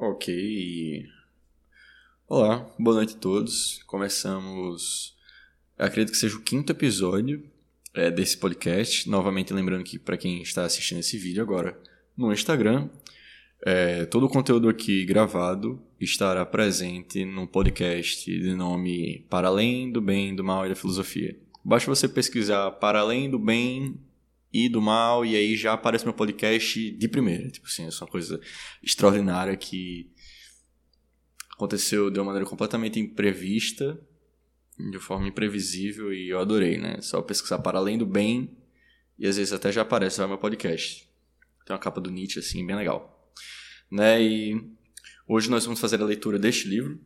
Ok. Olá, boa noite a todos. Começamos. Acredito que seja o quinto episódio é, desse podcast. Novamente, lembrando que para quem está assistindo esse vídeo agora no Instagram, é, todo o conteúdo aqui gravado estará presente no podcast de nome Para Além do Bem, do Mal e da Filosofia. Basta você pesquisar Para Além do Bem e do mal, e aí já aparece meu podcast de primeira. Tipo assim, é uma coisa extraordinária que aconteceu de uma maneira completamente imprevista, de forma imprevisível, e eu adorei, né? Só pesquisar para além do bem, e às vezes até já aparece no meu podcast. Tem uma capa do Nietzsche, assim, bem legal. Né? E hoje nós vamos fazer a leitura deste livro,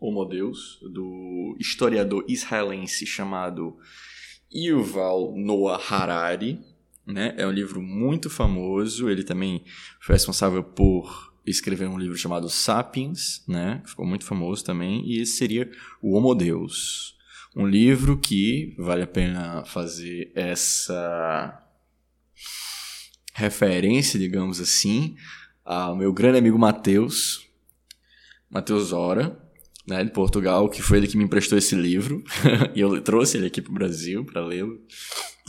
Homo Deus, do historiador israelense chamado Yuval Noah Harari, né? É um livro muito famoso. Ele também foi responsável por escrever um livro chamado Sapiens, né? Ficou muito famoso também. E esse seria o Homo Deus. Um livro que vale a pena fazer essa referência, digamos assim, ao meu grande amigo Mateus, Mateus Ora, né, de Portugal, que foi ele que me emprestou esse livro, e eu trouxe ele aqui para o Brasil para lê-lo,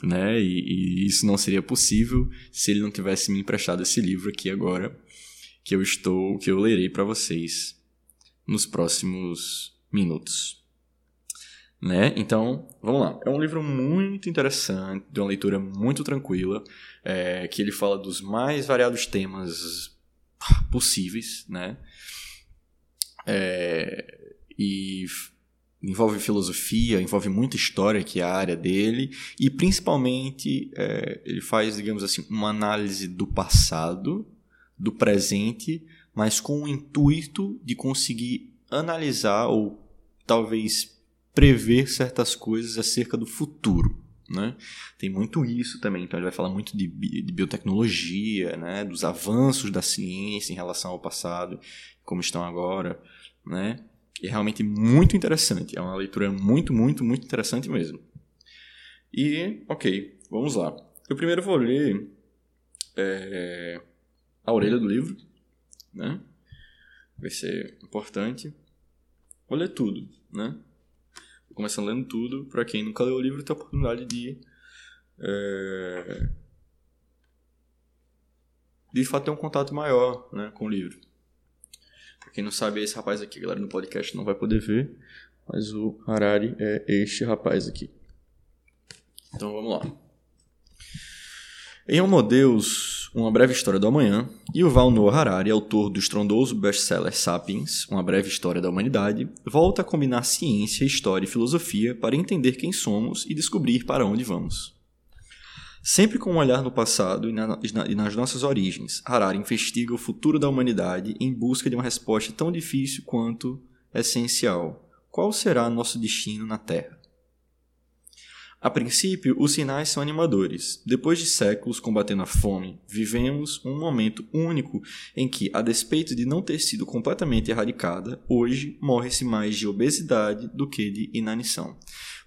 né, e, e, isso não seria possível se ele não tivesse me emprestado esse livro aqui agora, que eu estou, que eu lerei para vocês nos próximos minutos. Né? Então, vamos lá. É um livro muito interessante, de uma leitura muito tranquila, é, que ele fala dos mais variados temas possíveis, né? É, e envolve filosofia, envolve muita história, que é a área dele, e principalmente é, ele faz, digamos assim, uma análise do passado, do presente, mas com o intuito de conseguir analisar ou talvez prever certas coisas acerca do futuro. Né? Tem muito isso também, então ele vai falar muito de, de biotecnologia, né? dos avanços da ciência em relação ao passado, como estão agora, né? É realmente muito interessante. É uma leitura muito, muito, muito interessante mesmo. E, ok, vamos lá. Eu primeiro vou ler é, a orelha do livro, né? Vai ser importante. Vou ler tudo, né? Vou começar lendo tudo. Para quem nunca leu o livro, tem a oportunidade de. É, de fato ter um contato maior né, com o livro quem não sabe, esse rapaz aqui, galera, no podcast não vai poder ver, mas o Harari é este rapaz aqui. Então vamos lá. Em Homo Deus, Uma Breve História do Amanhã, Yuval Noah Harari, autor do estrondoso best-seller Sapiens, Uma Breve História da Humanidade, volta a combinar ciência, história e filosofia para entender quem somos e descobrir para onde vamos. Sempre com um olhar no passado e, na, e, nas nossas origens, Harari investiga o futuro da humanidade em busca de uma resposta tão difícil quanto essencial: qual será nosso destino na Terra? A princípio, os sinais são animadores. Depois de séculos combatendo a fome, vivemos um momento único em que, a despeito de não ter sido completamente erradicada, hoje morre-se mais de obesidade do que de inanição.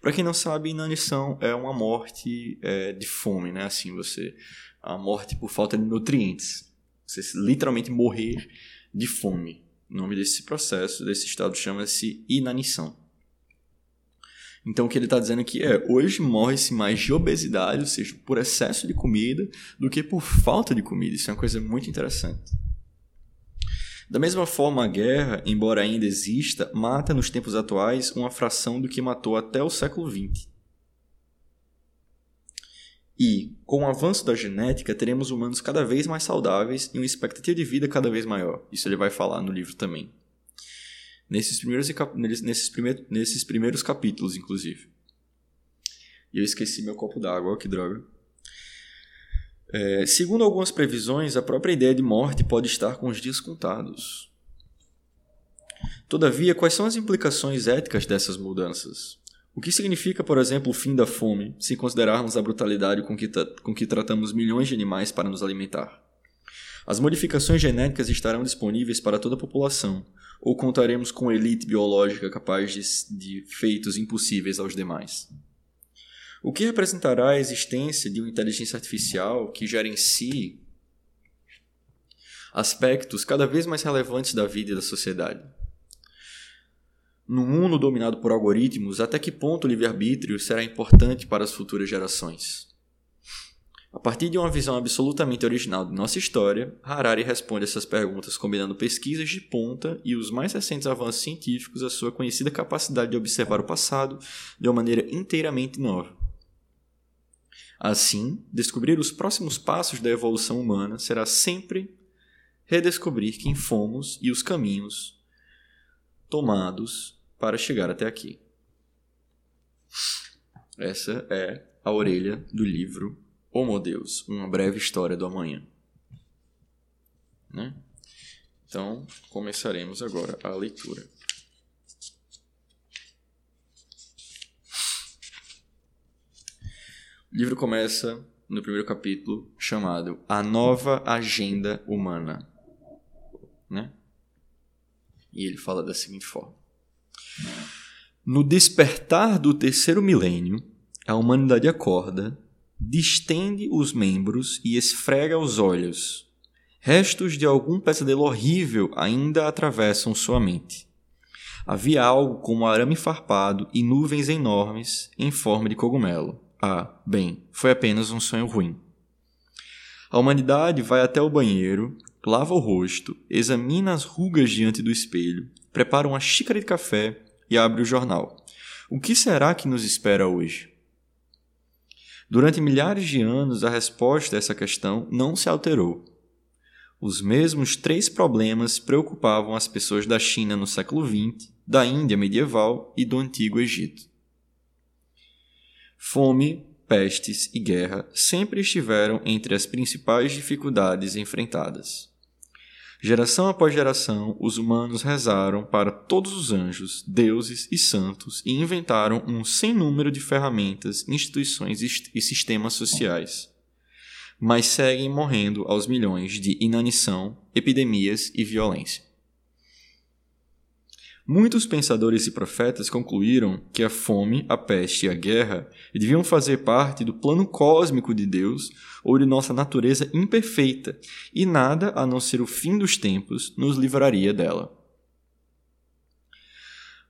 Para quem não sabe, inanição é uma morte é, de fome, né? Assim, você a morte por falta de nutrientes. Você literalmente morrer de fome. O nome desse processo, desse estado, chama-se inanição. Então, o que ele está dizendo aqui é: hoje morre-se mais de obesidade, ou seja, por excesso de comida, do que por falta de comida. Isso é uma coisa muito interessante. Da mesma forma, a guerra, embora ainda exista, mata nos tempos atuais uma fração do que matou até o século XX. E, com o avanço da genética, teremos humanos cada vez mais saudáveis e uma expectativa de vida cada vez maior. Isso ele vai falar no livro também. Nesses primeiros, nesses primeiros, nesses primeiros capítulos, inclusive. E eu esqueci meu copo d'água, que droga. É, segundo algumas previsões, a própria ideia de morte pode estar com os dias contados. Todavia, quais são as implicações éticas dessas mudanças? O que significa, por exemplo, o fim da fome, se considerarmos a brutalidade com que, com que tratamos milhões de animais para nos alimentar? As modificações genéticas estarão disponíveis para toda a população, ou contaremos com elite biológica capaz de, de feitos impossíveis aos demais? O que representará a existência de uma inteligência artificial que si aspectos cada vez mais relevantes da vida e da sociedade. No mundo dominado por algoritmos, até que ponto o livre-arbítrio será importante para as futuras gerações? A partir de uma visão absolutamente original de nossa história, Harari responde essas perguntas combinando pesquisas de ponta e os mais recentes avanços científicos à sua conhecida capacidade de observar o passado de uma maneira inteiramente nova. Assim, descobrir os próximos passos da evolução humana será sempre redescobrir quem fomos e os caminhos tomados para chegar até aqui. Essa é a orelha do livro Homo Deus, uma breve história do amanhã. Né? Então, começaremos agora a leitura. O livro começa no primeiro capítulo chamado A Nova Agenda Humana. Né? E ele fala da seguinte forma: no despertar do terceiro milênio, a humanidade acorda, distende os membros e esfrega os olhos. Restos de algum pesadelo horrível ainda atravessam sua mente. Havia algo como arame farpado e nuvens enormes em forma de cogumelo. Ah, bem, foi apenas um sonho ruim. A humanidade vai até o banheiro, lava o rosto, examina as rugas diante do espelho, prepara uma xícara de café e abre o jornal. O que será que nos espera hoje? Durante milhares de anos, a resposta a essa questão não se alterou. Os mesmos três problemas preocupavam as pessoas da China no século XX, da Índia medieval e do Antigo Egito. Fome, pestes e guerra sempre estiveram entre as principais dificuldades enfrentadas. Geração após geração, os humanos rezaram para todos os anjos, deuses e santos e inventaram um sem número de ferramentas, instituições e sistemas sociais. Mas seguem morrendo aos milhões de inanição, epidemias e violência. Muitos pensadores e profetas concluíram que a fome, a peste e a guerra deviam fazer parte do plano cósmico de Deus ou de nossa natureza imperfeita, e nada a não ser o fim dos tempos nos livraria dela.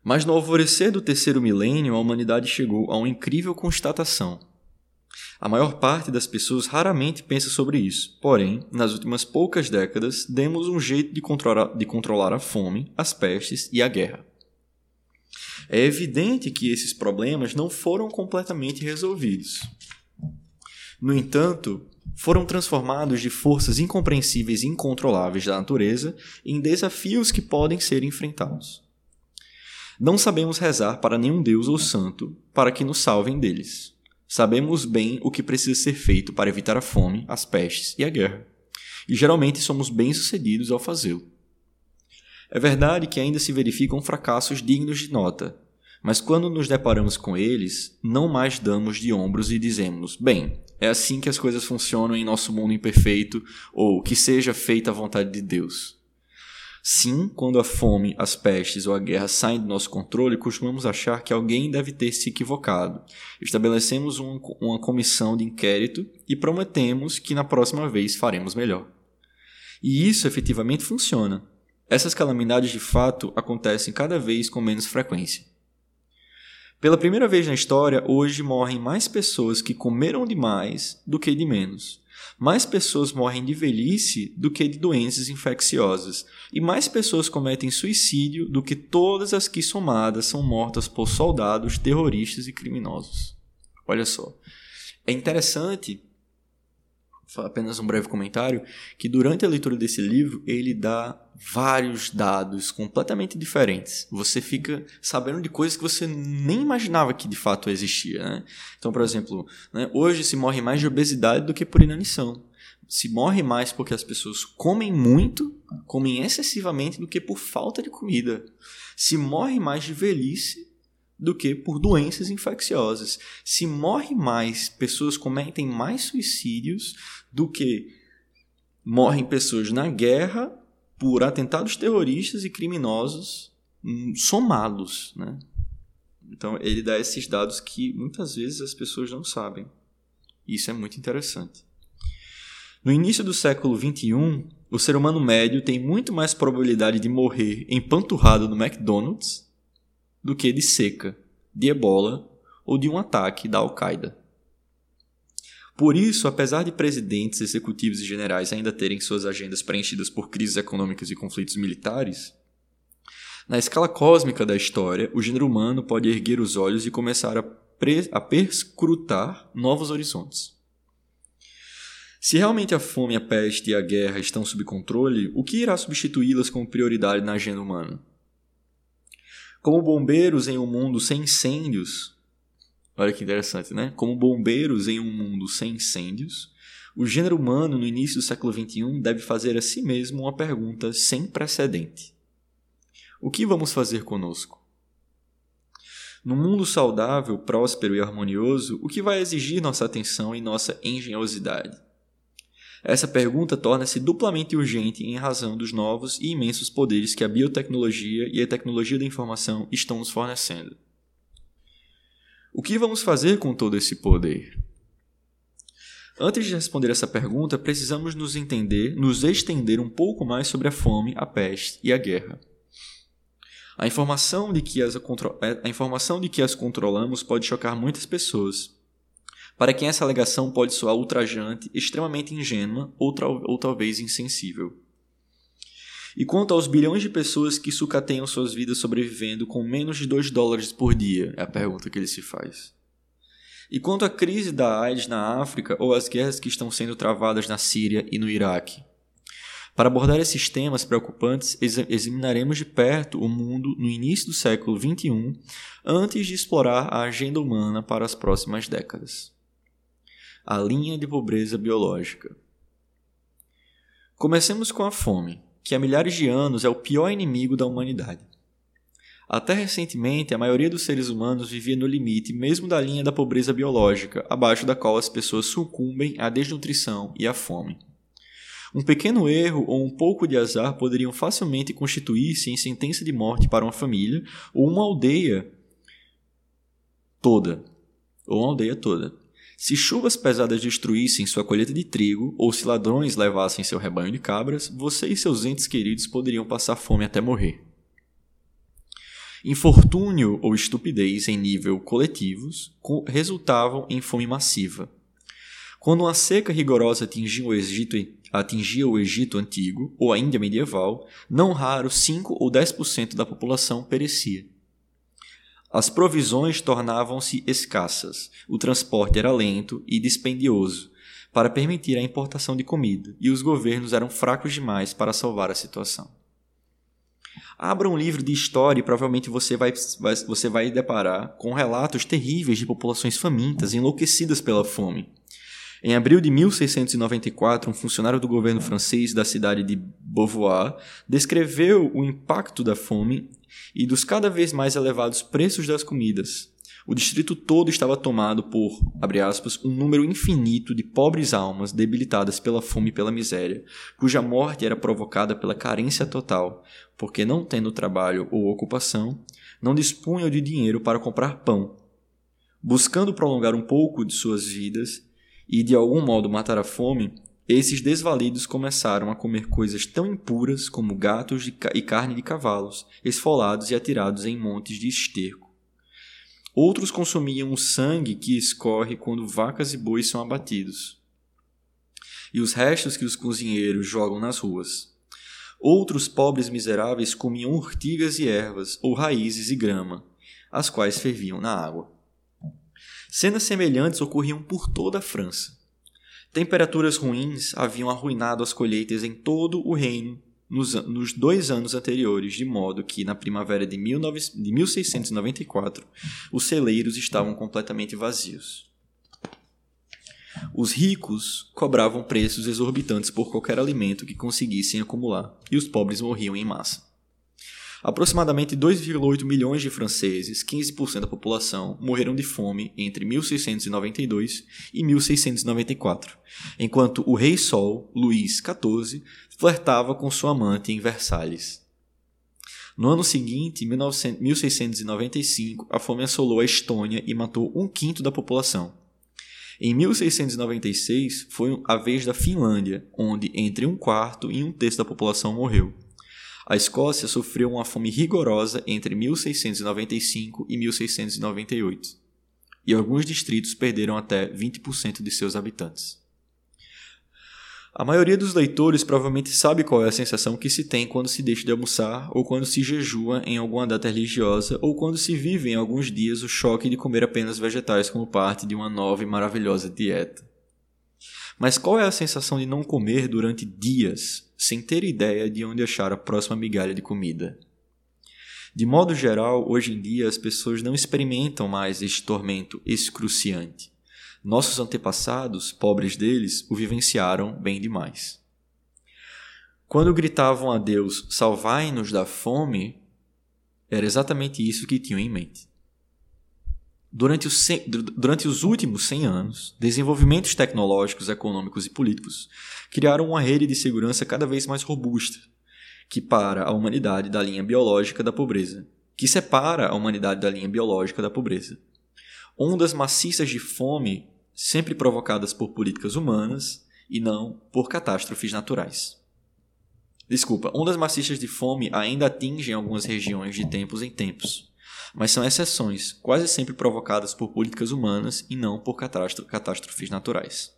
Mas no alvorecer do terceiro milênio, a humanidade chegou a uma incrível constatação. A maior parte das pessoas raramente pensa sobre isso, porém, nas últimas poucas décadas, demos um jeito de controlar, de controlar a fome, as pestes e a guerra. É evidente que esses problemas não foram completamente resolvidos. No entanto, foram transformados de forças incompreensíveis e incontroláveis da natureza em desafios que podem ser enfrentados. Não sabemos rezar para nenhum Deus ou santo para que nos salvem deles. Sabemos bem o que precisa ser feito para evitar a fome, as pestes e a guerra, e geralmente somos bem-sucedidos ao fazê-lo. É verdade que ainda se verificam fracassos dignos de nota, mas quando nos deparamos com eles, não mais damos de ombros e dizemos: bem, é assim que as coisas funcionam em nosso mundo imperfeito, ou que seja feita a vontade de Deus. Sim, quando a fome, as pestes ou a guerra saem do nosso controle, costumamos achar que alguém deve ter se equivocado. Estabelecemos um, uma comissão de inquérito e prometemos que na próxima vez faremos melhor. E isso efetivamente funciona. Essas calamidades de fato acontecem cada vez com menos frequência. Pela primeira vez na história, hoje morrem mais pessoas que comeram demais do que de menos. Mais pessoas morrem de velhice do que de doenças infecciosas, e mais pessoas cometem suicídio do que todas as que somadas são mortas por soldados, terroristas e criminosos. Olha só. É interessante, apenas um breve comentário, que durante a leitura desse livro ele dá vários dados completamente diferentes. Você fica sabendo de coisas que você nem imaginava que de fato existia. Né? Então, por exemplo, né, hoje se morre mais de obesidade do que por inanição. Se morre mais porque as pessoas comem muito, comem excessivamente, do que por falta de comida. Se morre mais de velhice do que por doenças infecciosas. Se morre mais, pessoas cometem mais suicídios do que morrem pessoas na guerra por atentados terroristas e criminosos hum, somados, né? Então ele dá esses dados que muitas vezes as pessoas não sabem. Isso é muito interessante. No início do século XXI, o ser humano médio tem muito mais probabilidade de morrer empanturrado no McDonald's do que de seca, de ebola ou de um ataque da Al-Qaeda. Por isso, apesar de presidentes, executivos e generais ainda terem suas agendas preenchidas por crises econômicas e conflitos militares, na escala cósmica da história, o gênero humano pode erguer os olhos e começar a, a perscrutar novos horizontes. Se realmente a fome, a peste e a guerra estão sob controle, o que irá substituí-las como prioridade na agenda humana? Como bombeiros em um mundo sem incêndios, olha que interessante, né? Como bombeiros em um mundo sem incêndios, o gênero humano no início do século XXI deve fazer a si mesmo uma pergunta sem precedente: O que vamos fazer conosco? No mundo saudável, próspero e harmonioso, o que vai exigir nossa atenção e nossa engenhosidade? Essa pergunta torna-se duplamente urgente em razão dos novos e imensos poderes que a biotecnologia e a tecnologia da informação estão nos fornecendo. O que vamos fazer com todo esse poder? Antes de responder essa pergunta, precisamos nos entender, nos estender um pouco mais sobre a fome, a peste e a guerra. A informação de que as, a informação de que as controlamos pode chocar muitas pessoas, para quem essa alegação pode soar ultrajante, extremamente ingênua ou, ou talvez insensível. E quanto aos bilhões de pessoas que sucateiam suas vidas sobrevivendo com menos de 2 dólares por dia? É a pergunta que ele se faz. E quanto à crise da AIDS na África ou às guerras que estão sendo travadas na Síria e no Iraque? Para abordar esses temas preocupantes, examinaremos de perto o mundo no início do século XXI, antes de explorar a agenda humana para as próximas décadas a linha de pobreza biológica. Comecemos com a fome, que há milhares de anos é o pior inimigo da humanidade. Até recentemente, a maioria dos seres humanos vivia no limite mesmo da linha da pobreza biológica, abaixo da qual as pessoas sucumbem à desnutrição e à fome. Um pequeno erro ou um pouco de azar poderiam facilmente constituir-se em sentença de morte para uma família ou uma aldeia toda, ou uma aldeia toda. Se chuvas pesadas destruíssem sua colheita de trigo, ou se ladrões levassem seu rebanho de cabras, você e seus entes queridos poderiam passar fome até morrer. Infortúnio ou estupidez em nível coletivos resultavam em fome massiva. Quando uma seca rigorosa atingia o Egito, atingia o Egito antigo ou a Índia medieval, não raro 5 ou 10% da população perecia. As provisões tornavam-se escassas, o transporte era lento e dispendioso para permitir a importação de comida, e os governos eram fracos demais para salvar a situação. Abra um livro de história e provavelmente você vai, vai, você vai deparar com relatos terríveis de populações famintas enlouquecidas pela fome. Em abril de 1694, um funcionário do governo francês da cidade de Beauvoir descreveu o impacto da fome e dos cada vez mais elevados preços das comidas. O distrito todo estava tomado por, abre aspas, um número infinito de pobres almas debilitadas pela fome e pela miséria, cuja morte era provocada pela carência total, porque não tendo trabalho ou ocupação, não dispunham de dinheiro para comprar pão. Buscando prolongar um pouco de suas vidas e de algum modo matar a fome, esses desvalidos começaram a comer coisas tão impuras como gatos e carne de cavalos, esfolados e atirados em montes de esterco. Outros consumiam o sangue que escorre quando vacas e bois são abatidos, e os restos que os cozinheiros jogam nas ruas. Outros pobres miseráveis comiam urtigas e ervas, ou raízes e grama, as quais ferviam na água. Cenas semelhantes ocorriam por toda a França. Temperaturas ruins haviam arruinado as colheitas em todo o reino nos, nos dois anos anteriores, de modo que, na primavera de, 19, de 1694, os celeiros estavam completamente vazios. Os ricos cobravam preços exorbitantes por qualquer alimento que conseguissem acumular, e os pobres morriam em massa. Aproximadamente 2,8 milhões de franceses, 15% da população, morreram de fome entre 1692 e 1694, enquanto o rei Sol, Luís XIV, flertava com sua amante em Versalhes. No ano seguinte, 1695, a fome assolou a Estônia e matou um quinto da população. Em 1696 foi a vez da Finlândia, onde entre um quarto e um terço da população morreu. A Escócia sofreu uma fome rigorosa entre 1695 e 1698, e alguns distritos perderam até 20% de seus habitantes. A maioria dos leitores provavelmente sabe qual é a sensação que se tem quando se deixa de almoçar, ou quando se jejua em alguma data religiosa, ou quando se vive em alguns dias o choque de comer apenas vegetais como parte de uma nova e maravilhosa dieta. Mas qual é a sensação de não comer durante dias, sem ter ideia de onde achar a próxima migalha de comida? De modo geral, hoje em dia as pessoas não experimentam mais este tormento excruciante. Nossos antepassados, pobres deles, o vivenciaram bem demais. Quando gritavam a Deus, salvai-nos da fome, era exatamente isso que tinham em mente. Durante os, durante os últimos 100 anos, desenvolvimentos tecnológicos, econômicos e políticos criaram uma rede de segurança cada vez mais robusta, que para a humanidade da linha biológica da pobreza, que separa a humanidade da linha biológica da pobreza. Ondas maciças de fome sempre provocadas por políticas humanas e não por catástrofes naturais. Desculpa, ondas maciças de fome ainda atingem algumas regiões de tempos em tempos, mas são exceções, quase sempre provocadas por políticas humanas e não por catástrofes naturais.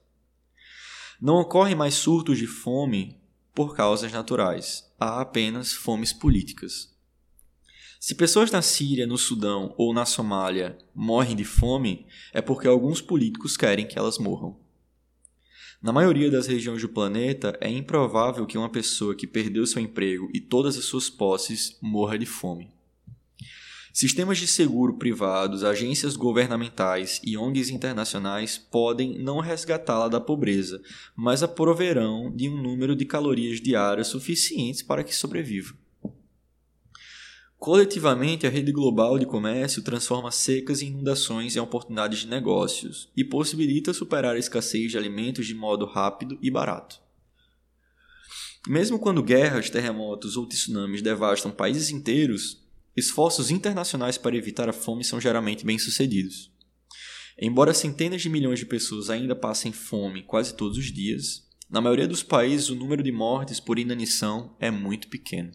Não ocorrem mais surtos de fome por causas naturais, há apenas fomes políticas. Se pessoas na Síria, no Sudão ou na Somália morrem de fome, é porque alguns políticos querem que elas morram. Na maioria das regiões do planeta, é improvável que uma pessoa que perdeu seu emprego e todas as suas posses morra de fome. Sistemas de seguro privados, agências governamentais e ONGs internacionais podem não resgatá-la da pobreza, mas a proverão de um número de calorias diárias suficientes para que sobreviva. Coletivamente, a rede global de comércio transforma secas e inundações em oportunidades de negócios e possibilita superar a escassez de alimentos de modo rápido e barato. Mesmo quando guerras, terremotos ou tsunamis devastam países inteiros, esforços internacionais para evitar a fome são geralmente bem-sucedidos. Embora centenas de milhões de pessoas ainda passem fome quase todos os dias, na maioria dos países o número de mortes por inanição é muito pequeno.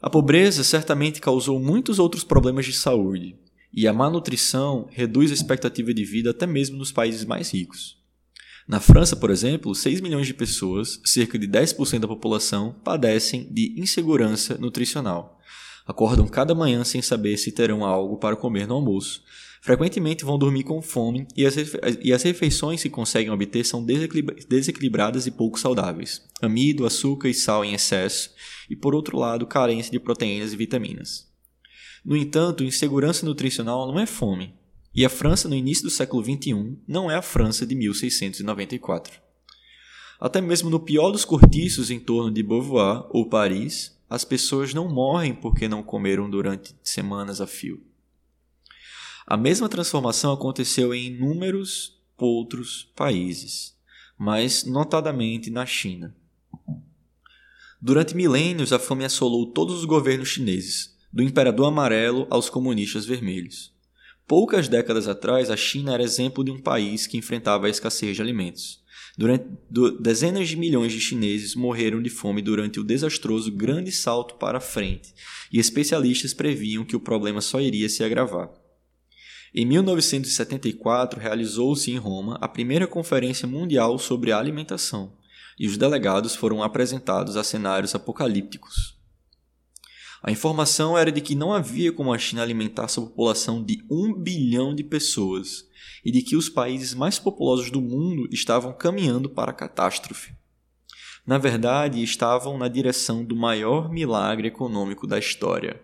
A pobreza certamente causou muitos outros problemas de saúde, e a malnutrição reduz a expectativa de vida até mesmo nos países mais ricos. Na França, por exemplo, 6 milhões de pessoas, cerca de 10% da população, padecem de insegurança nutricional, acordam cada manhã sem saber se terão algo para comer no almoço. Frequentemente vão dormir com fome e as, e as refeições que conseguem obter são desequilibradas e pouco saudáveis. Amido, açúcar e sal em excesso, e por outro lado, carência de proteínas e vitaminas. No entanto, insegurança nutricional não é fome, e a França no início do século XXI não é a França de 1694. Até mesmo no pior dos cortiços em torno de Beauvoir ou Paris, as pessoas não morrem porque não comeram durante semanas a fio. A mesma transformação aconteceu em inúmeros outros países, mas notadamente na China. Durante milênios, a fome assolou todos os governos chineses, do imperador amarelo aos comunistas vermelhos. Poucas décadas atrás, a China era exemplo de um país que enfrentava a escassez de alimentos. Durante, do, dezenas de milhões de chineses morreram de fome durante o desastroso Grande Salto para a Frente, e especialistas previam que o problema só iria se agravar. Em 1974, realizou-se em Roma a primeira Conferência Mundial sobre Alimentação, e os delegados foram apresentados a cenários apocalípticos. A informação era de que não havia como a China alimentar sua população de um bilhão de pessoas e de que os países mais populosos do mundo estavam caminhando para a catástrofe. Na verdade, estavam na direção do maior milagre econômico da história.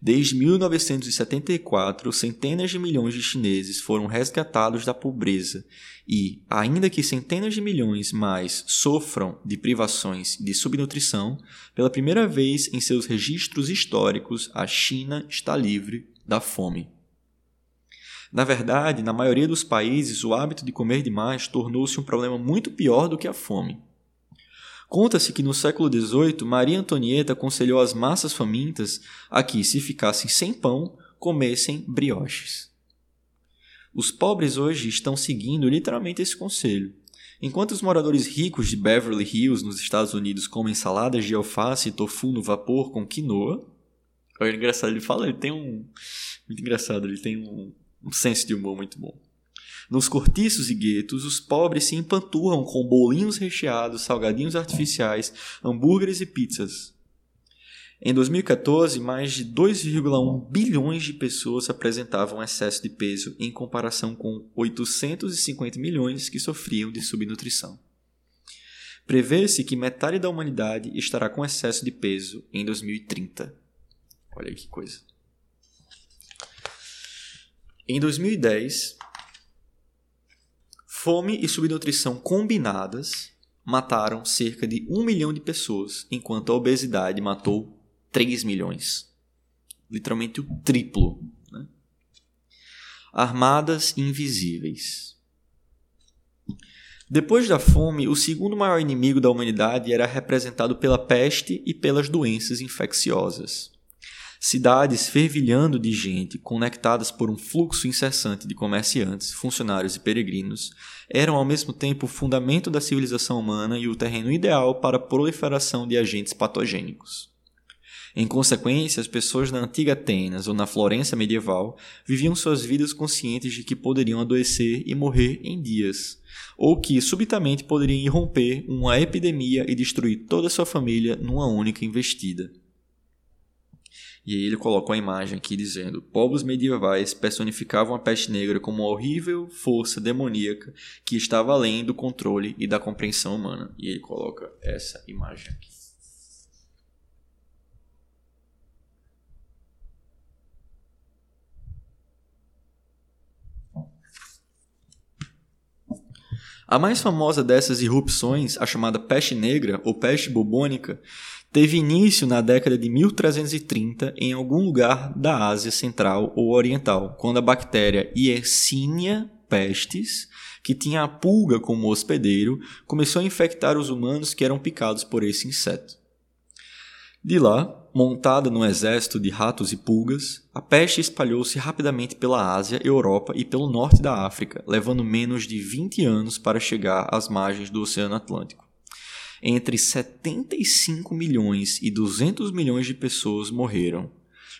Desde 1974, centenas de milhões de chineses foram resgatados da pobreza e, ainda que centenas de milhões mais sofram de privações de subnutrição, pela primeira vez em seus registros históricos, a China está livre da fome. Na verdade, na maioria dos países, o hábito de comer demais tornou-se um problema muito pior do que a fome. Conta-se que no século XVIII, Maria Antonieta aconselhou as massas famintas a que, se ficassem sem pão, comessem brioches. Os pobres hoje estão seguindo literalmente esse conselho. Enquanto os moradores ricos de Beverly Hills, nos Estados Unidos, comem saladas de alface e tofu no vapor com quinoa. É engraçado, ele fala, ele tem um. Muito engraçado, ele tem um, um senso de humor muito bom. Nos cortiços e guetos, os pobres se empanturram com bolinhos recheados, salgadinhos artificiais, hambúrgueres e pizzas. Em 2014, mais de 2,1 bilhões de pessoas apresentavam excesso de peso em comparação com 850 milhões que sofriam de subnutrição. Prevê-se que metade da humanidade estará com excesso de peso em 2030. Olha que coisa. Em 2010, fome e subnutrição combinadas mataram cerca de um milhão de pessoas, enquanto a obesidade matou 3 milhões. Literalmente o triplo. Né? Armadas invisíveis. Depois da fome, o segundo maior inimigo da humanidade era representado pela peste e pelas doenças infecciosas. Cidades fervilhando de gente, conectadas por um fluxo incessante de comerciantes, funcionários e peregrinos, eram ao mesmo tempo o fundamento da civilização humana e o terreno ideal para a proliferação de agentes patogênicos. Em consequência, as pessoas na antiga Atenas ou na Florença medieval viviam suas vidas conscientes de que poderiam adoecer e morrer em dias, ou que subitamente poderiam irromper uma epidemia e destruir toda a sua família numa única investida. E aí ele coloca a imagem aqui dizendo: povos medievais personificavam a peste negra como uma horrível força demoníaca que estava além do controle e da compreensão humana. E ele coloca essa imagem aqui. A mais famosa dessas irrupções, a chamada peste negra ou peste bubônica, teve início na década de 1330 em algum lugar da Ásia Central ou Oriental, quando a bactéria Yersinia pestis, que tinha a pulga como hospedeiro, começou a infectar os humanos que eram picados por esse inseto. De lá, montada num exército de ratos e pulgas, a peste espalhou-se rapidamente pela Ásia, Europa e pelo norte da África, levando menos de 20 anos para chegar às margens do Oceano Atlântico. Entre 75 milhões e 200 milhões de pessoas morreram,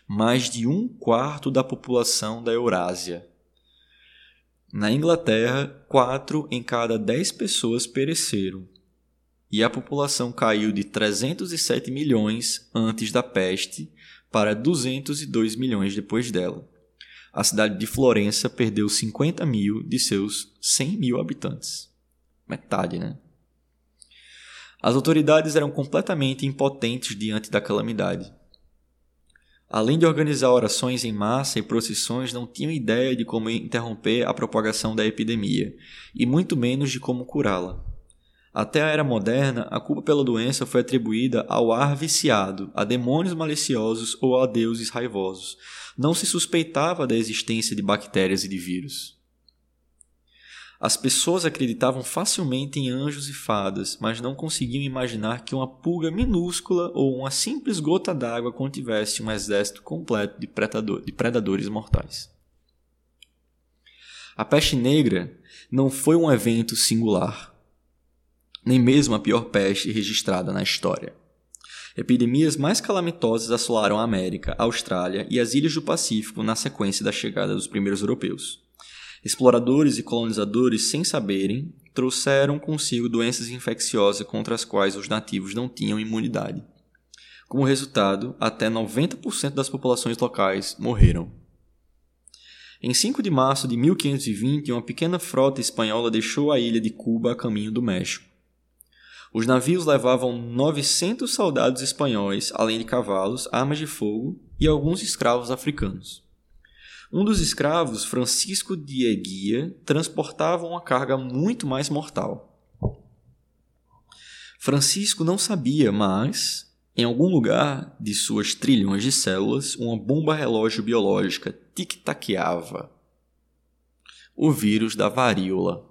mais de um quarto da população da Eurásia. Na Inglaterra, 4 em cada 10 pessoas pereceram, e a população caiu de 307 milhões antes da peste para 202 milhões depois dela. A cidade de Florença perdeu 50 mil de seus 100 mil habitantes. Metade, né? As autoridades eram completamente impotentes diante da calamidade. Além de organizar orações em massa e procissões, não tinham ideia de como interromper a propagação da epidemia, e muito menos de como curá-la. Até a era moderna, a culpa pela doença foi atribuída ao ar viciado, a demônios maliciosos ou a deuses raivosos. Não se suspeitava da existência de bactérias e de vírus. As pessoas acreditavam facilmente em anjos e fadas, mas não conseguiam imaginar que uma pulga minúscula ou uma simples gota d'água contivesse um exército completo de, predador, de predadores mortais. A peste negra não foi um evento singular nem mesmo a pior peste registrada na história. Epidemias mais calamitosas assolaram a América, a Austrália e as ilhas do Pacífico na sequência da chegada dos primeiros europeus. Exploradores e colonizadores, sem saberem, trouxeram consigo doenças infecciosas contra as quais os nativos não tinham imunidade. Como resultado, até 90% das populações locais morreram. Em 5 de março de 1520, uma pequena frota espanhola deixou a ilha de Cuba a caminho do México. Os navios levavam 900 soldados espanhóis, além de cavalos, armas de fogo e alguns escravos africanos. Um dos escravos, Francisco de Eguia, transportava uma carga muito mais mortal. Francisco não sabia, mas, em algum lugar de suas trilhões de células, uma bomba relógio biológica tic-taqueava. O vírus da varíola.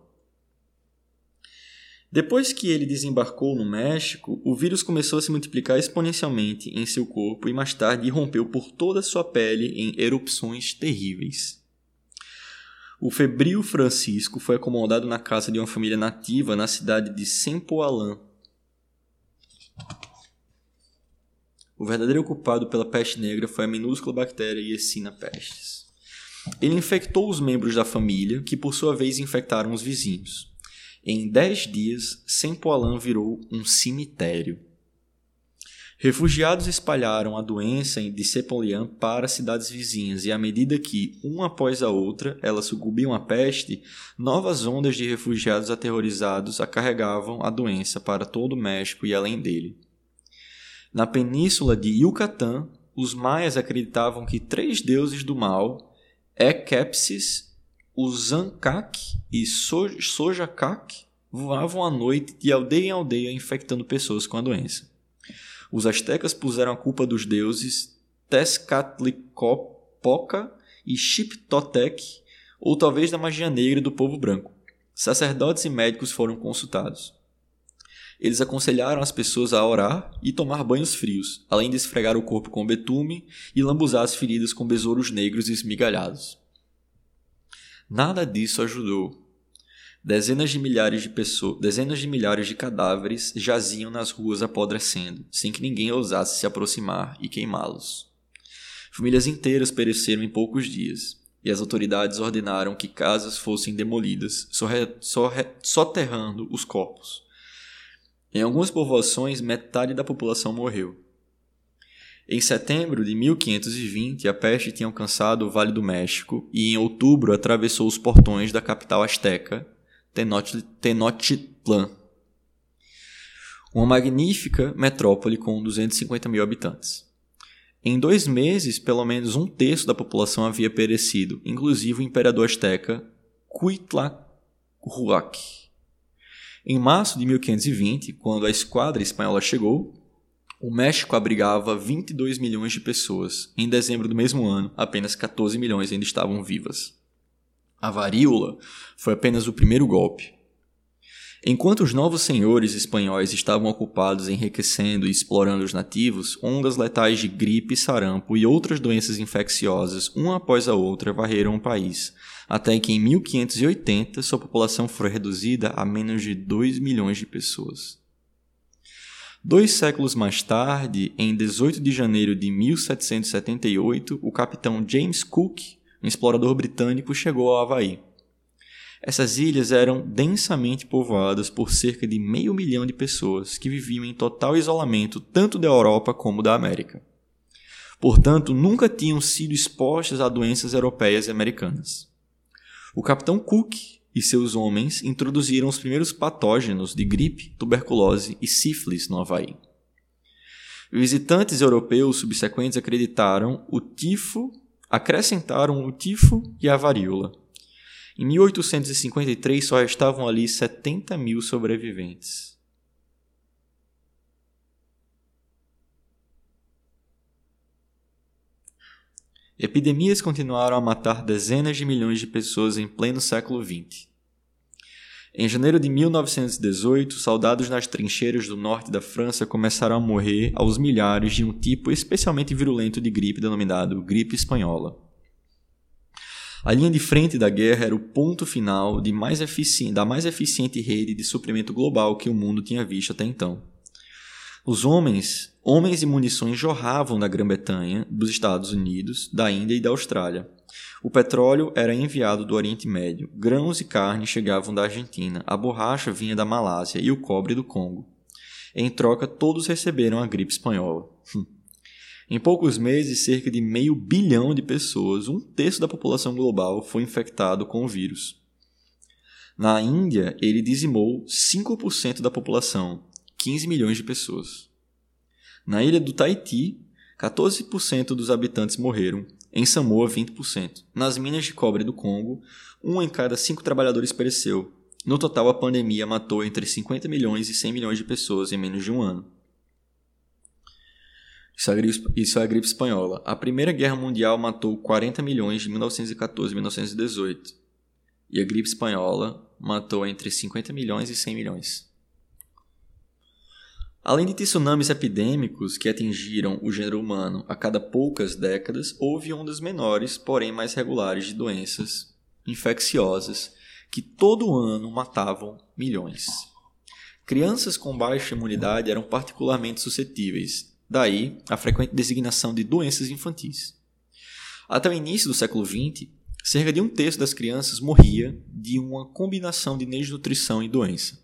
Depois que ele desembarcou no México, o vírus começou a se multiplicar exponencialmente em seu corpo e mais tarde irrompeu por toda a sua pele em erupções terríveis. O febril Francisco foi acomodado na casa de uma família nativa na cidade de Sempoalã. O verdadeiro culpado pela peste negra foi a minúscula bactéria Yersinia pestis. Ele infectou os membros da família, que por sua vez infectaram os vizinhos. Em dez dias, Sempoalã virou um cemitério. Refugiados espalharam a doença de Sepolian para cidades vizinhas e à medida que, uma após a outra, elas sucumbiam à peste, novas ondas de refugiados aterrorizados a carregavam a doença para todo o México e além dele. Na península de Yucatán, os maias acreditavam que três deuses do mal, Ekepsis, Uzancac e Sojacac, voavam à noite de aldeia em aldeia infectando pessoas com a doença. Os astecas puseram a culpa dos deuses Tezcatlipoca e Xiptotec, ou talvez da magia negra do povo branco. Sacerdotes e médicos foram consultados. Eles aconselharam as pessoas a orar e tomar banhos frios, além de esfregar o corpo com betume e lambuzar as feridas com besouros negros esmigalhados. Nada disso ajudou. Dezenas de milhares de pessoas, dezenas de milhares de cadáveres jaziam nas ruas apodrecendo, sem que ninguém ousasse se aproximar e queimá-los. Famílias inteiras pereceram em poucos dias, e as autoridades ordenaram que casas fossem demolidas, soterrando os corpos. Em algumas povoações, metade da população morreu. Em setembro de 1520, a peste tinha alcançado o Vale do México e em outubro atravessou os portões da capital asteca, Tenochtitlan, uma magnífica metrópole com 250 mil habitantes. Em dois meses, pelo menos um terço da população havia perecido, inclusive o imperador azteca Cuitlahuac. Em março de 1520, quando a esquadra espanhola chegou, o México abrigava 22 milhões de pessoas. Em dezembro do mesmo ano, apenas 14 milhões ainda estavam vivas. A varíola foi apenas o primeiro golpe. Enquanto os novos senhores espanhóis estavam ocupados enriquecendo e explorando os nativos, ondas letais de gripe, sarampo e outras doenças infecciosas, uma após a outra, varreram o país, até que em 1580 sua população foi reduzida a menos de 2 milhões de pessoas. Dois séculos mais tarde, em 18 de janeiro de 1778, o capitão James Cook um explorador britânico chegou ao Havaí. Essas ilhas eram densamente povoadas por cerca de meio milhão de pessoas que viviam em total isolamento tanto da Europa como da América. Portanto, nunca tinham sido expostas a doenças europeias e americanas. O capitão Cook e seus homens introduziram os primeiros patógenos de gripe, tuberculose e sífilis no Havaí. Visitantes europeus subsequentes acreditaram o tifo acrescentaram o tifo e a varíola. Em 1853 só estavam ali 70 mil sobreviventes. Epidemias continuaram a matar dezenas de milhões de pessoas em pleno século XX. Em janeiro de 1918, soldados nas trincheiras do norte da França começaram a morrer aos milhares de um tipo especialmente virulento de gripe denominado gripe espanhola. A linha de frente da guerra era o ponto final mais da mais eficiente rede de suprimento global que o mundo tinha visto até então. Os homens, homens e munições jorravam da Grã-Bretanha, dos Estados Unidos, da Índia e da Austrália, o petróleo era enviado do Oriente Médio, grãos e carne chegavam da Argentina, a borracha vinha da Malásia e o cobre do Congo. Em troca, todos receberam a gripe espanhola. Hum. em poucos meses, cerca de meio bilhão de pessoas, um terço da população global, foi infectado com o vírus. Na Índia, ele dizimou 5% da população, 15 milhões de pessoas. Na ilha do Tahiti, 14% dos habitantes morreram em Samoa, 20%. Nas minas de cobre do Congo, um em cada cinco trabalhadores pereceu. No total, a pandemia matou entre 50 milhões e 100 milhões de pessoas em menos de um ano. Isso é, a gripe, isso é a gripe espanhola. A Primeira Guerra Mundial matou 40 milhões de 1914 a 1918. E a gripe espanhola matou entre 50 milhões e 100 milhões. Além de tsunamis epidêmicos que atingiram o gênero humano a cada poucas décadas, houve ondas menores, porém mais regulares, de doenças infecciosas que todo ano matavam milhões. Crianças com baixa imunidade eram particularmente suscetíveis, daí a frequente designação de doenças infantis. Até o início do século XX, cerca de um terço das crianças morria de uma combinação de desnutrição e doença.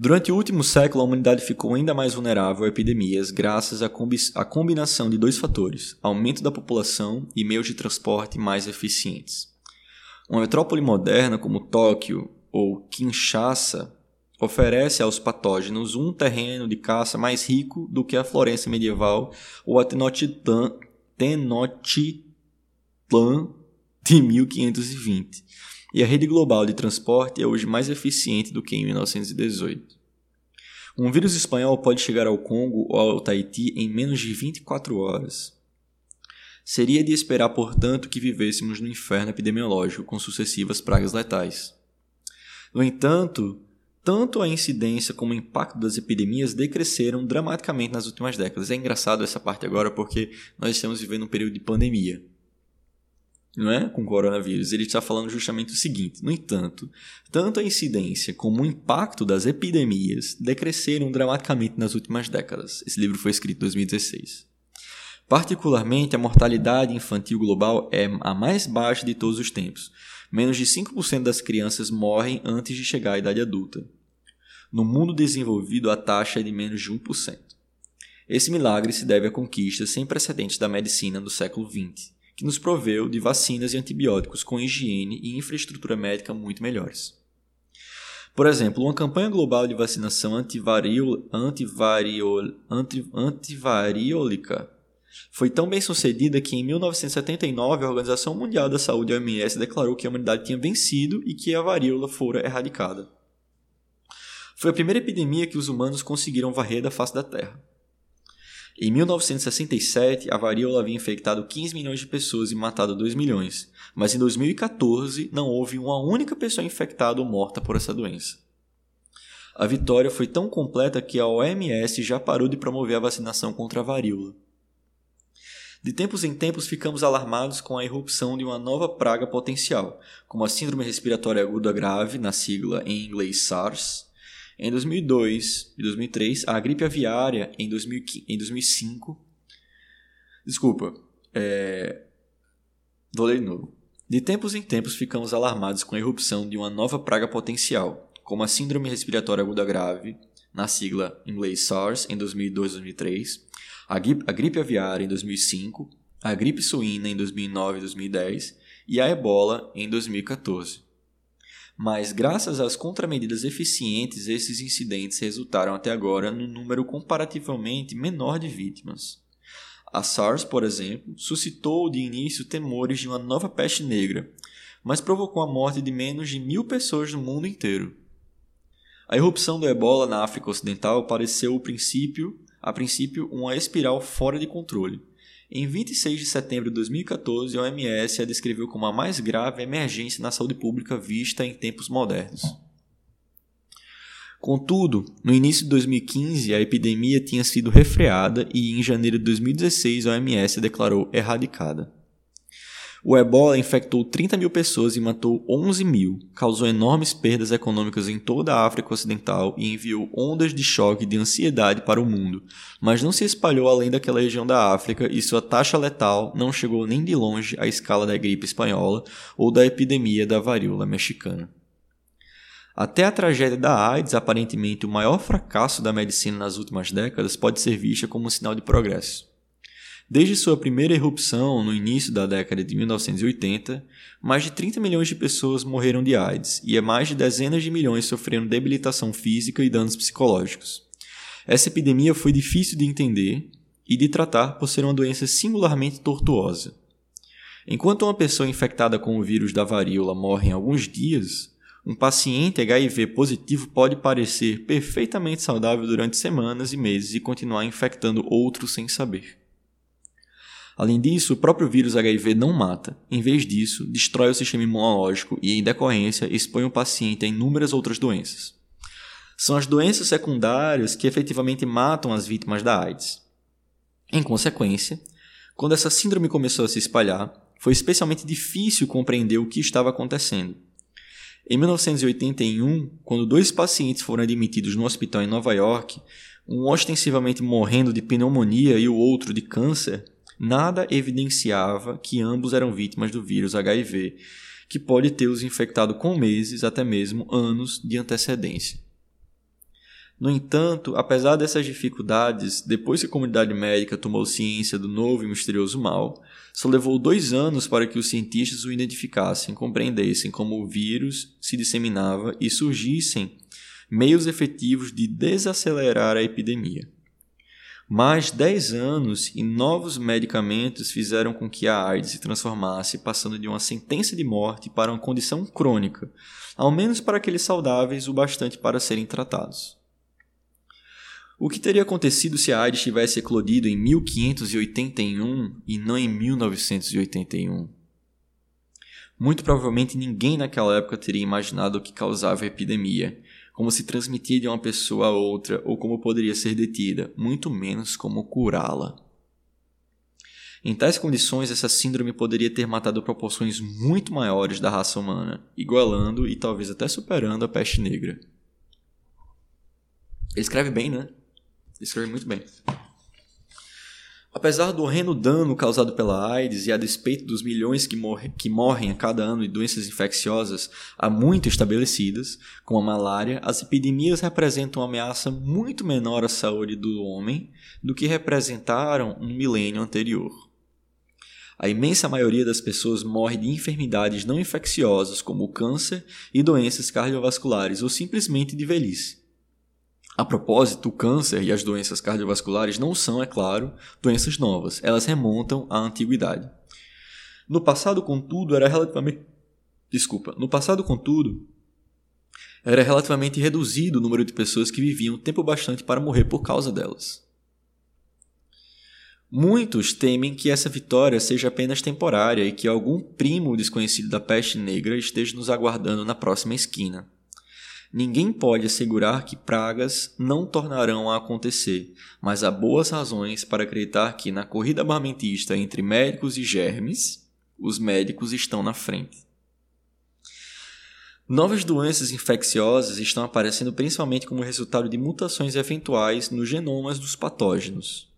Durante o último século, a humanidade ficou ainda mais vulnerável a epidemias graças à, combi combinação de dois fatores: aumento da população e meios de transporte mais eficientes. Uma metrópole moderna como Tóquio ou Kinshasa oferece aos patógenos um terreno de caça mais rico do que a Florença medieval ou a Tenochtitlan de 1520 e a rede global de transporte é hoje mais eficiente do que em 1918. Um vírus espanhol pode chegar ao Congo ou ao Tahiti em menos de 24 horas. Seria de esperar, portanto, que vivêssemos no inferno epidemiológico com sucessivas pragas letais. No entanto, tanto a incidência como o impacto das epidemias decresceram dramaticamente nas últimas décadas. É engraçado essa parte agora porque nós estamos vivendo um período de pandemia não é? com o coronavírus. Ele está falando justamente o seguinte: no entanto, tanto a incidência como o impacto das epidemias decresceram dramaticamente nas últimas décadas. Esse livro foi escrito em 2016. Particularmente, a mortalidade infantil global é a mais baixa de todos os tempos. Menos de 5% das crianças morrem antes de chegar à idade adulta. No mundo desenvolvido, a taxa é de menos de 1%. Esse milagre se deve a conquistas sem precedentes da medicina do século XX que nos proveu de vacinas e antibióticos com higiene e infraestrutura médica muito melhores. Por exemplo, uma campanha global de vacinação antivariol, antivariol, anti, antivariólica foi tão bem sucedida que em 1979 a Organização Mundial da Saúde, a OMS, declarou que a humanidade tinha vencido e que a varíola fora erradicada. Foi a primeira epidemia que os humanos conseguiram varrer da face da Terra. Em 1967, a varíola havia infectado 15 milhões de pessoas e matado 2 milhões, mas em 2014 não houve uma única pessoa infectada ou morta por essa doença. A vitória foi tão completa que a OMS já parou de promover a vacinação contra a varíola. De tempos em tempos ficamos alarmados com a irrupção de uma nova praga potencial, como a Síndrome Respiratória Aguda Grave, na sigla em inglês SARS, em 2002 e 2003, a gripe aviária em, 2005, em 2005. Desculpa, é... vou ler de novo. De tempos em tempos ficamos alarmados com a irrupção de uma nova praga potencial, como a Síndrome Respiratória Aguda Grave, na sigla em inglês SARS, em 2002 e 2003, a gripe, a gripe aviária em 2005, a gripe suína em 2009 e 2010 e a ebola em 2014 mas graças às contramedidas eficientes, esses incidentes resultaram até agora num número comparativamente menor de vítimas. A SARS, por exemplo, suscitou de início temores de uma nova peste negra, mas provocou a morte de menos de mil pessoas no mundo inteiro. A irrupção do ebola na África Ocidental pareceu, a princípio uma espiral fora de controle, em 26 de setembro de 2014, a OMS a descreveu como a mais grave emergência na saúde pública vista em tempos modernos. Contudo, no início de 2015, a epidemia tinha sido refreada e em janeiro de 2016 a OMS declarou erradicada. O ebola infectou 30 mil pessoas e matou 11 mil, causou enormes perdas econômicas em toda a África Ocidental e enviou ondas de choque e de ansiedade para o mundo, mas não se espalhou além daquela região da África e sua taxa letal não chegou nem de longe à escala da gripe espanhola ou da epidemia da varíola mexicana. Até a tragédia da AIDS, aparentemente o maior fracasso da medicina nas últimas décadas, pode ser vista como um sinal de progresso. Desde sua primeira erupção no início da década de 1980, mais de 30 milhões de pessoas morreram de AIDS e mais de dezenas de milhões sofreram debilitação física e danos psicológicos. Essa epidemia foi difícil de entender e de tratar por ser uma doença singularmente tortuosa. Enquanto uma pessoa infectada com o vírus da varíola morre em alguns dias, um paciente HIV positivo pode parecer perfeitamente saudável durante semanas e meses e continuar infectando outros sem saber. Além disso, o próprio vírus HIV não mata. Em vez disso, destrói o sistema imunológico e, em decorrência, expõe o paciente a inúmeras outras doenças. São as doenças secundárias que efetivamente matam as vítimas da AIDS. Em consequência, quando essa síndrome começou a se espalhar, foi especialmente difícil compreender o que estava acontecendo. Em 1981, quando dois pacientes foram admitidos no hospital em Nova York, um ostensivamente morrendo de pneumonia e o outro de câncer, nada evidenciava que ambos eram vítimas do vírus HIV, que pode ter os infectado com meses, até mesmo anos de antecedência. No entanto, apesar dessas dificuldades, depois que a comunidade médica tomou ciência do novo e misterioso mal, só levou dois anos para que os cientistas o identificassem, compreendessem como o vírus se disseminava e surgissem meios efetivos de desacelerar a epidemia. Mais 10 anos e novos medicamentos fizeram com que a AIDS se transformasse, passando de uma sentença de morte para uma condição crônica, ao menos para aqueles saudáveis o bastante para serem tratados. O que teria acontecido se a AIDS tivesse eclodido em 1581 e não em 1981? Muito provavelmente ninguém naquela época teria imaginado o que causava a epidemia, como se transmitia de uma pessoa a outra ou como poderia ser detida, muito menos como curá-la. Em tais condições, essa síndrome poderia ter matado proporções muito maiores da raça humana, igualando e talvez até superando a peste negra. Ele escreve bem, né? Escreve muito bem. Apesar do horrendo dano causado pela AIDS e a despeito dos milhões que, morre, que morrem a cada ano de doenças infecciosas há muito estabelecidas, como a malária, as epidemias representam uma ameaça muito menor à saúde do homem do que representaram no milênio anterior. A imensa maioria das pessoas morre de enfermidades não infecciosas como o câncer e doenças cardiovasculares ou simplesmente de velhice. A propósito, o câncer e as doenças cardiovasculares não são, é claro, doenças novas, elas remontam à antiguidade. No passado, contudo, era relativamente Desculpa, no passado, contudo, era relativamente reduzido o número de pessoas que viviam tempo bastante para morrer por causa delas. Muitos temem que essa vitória seja apenas temporária e que algum primo desconhecido da peste negra esteja nos aguardando na próxima esquina. Ninguém pode assegurar que pragas não tornarão a acontecer, mas há boas razões para acreditar que na corrida armamentista entre médicos e germes, os médicos estão na frente. Novas doenças infecciosas estão aparecendo principalmente como resultado de mutações eventuais nos genomas dos patógenos.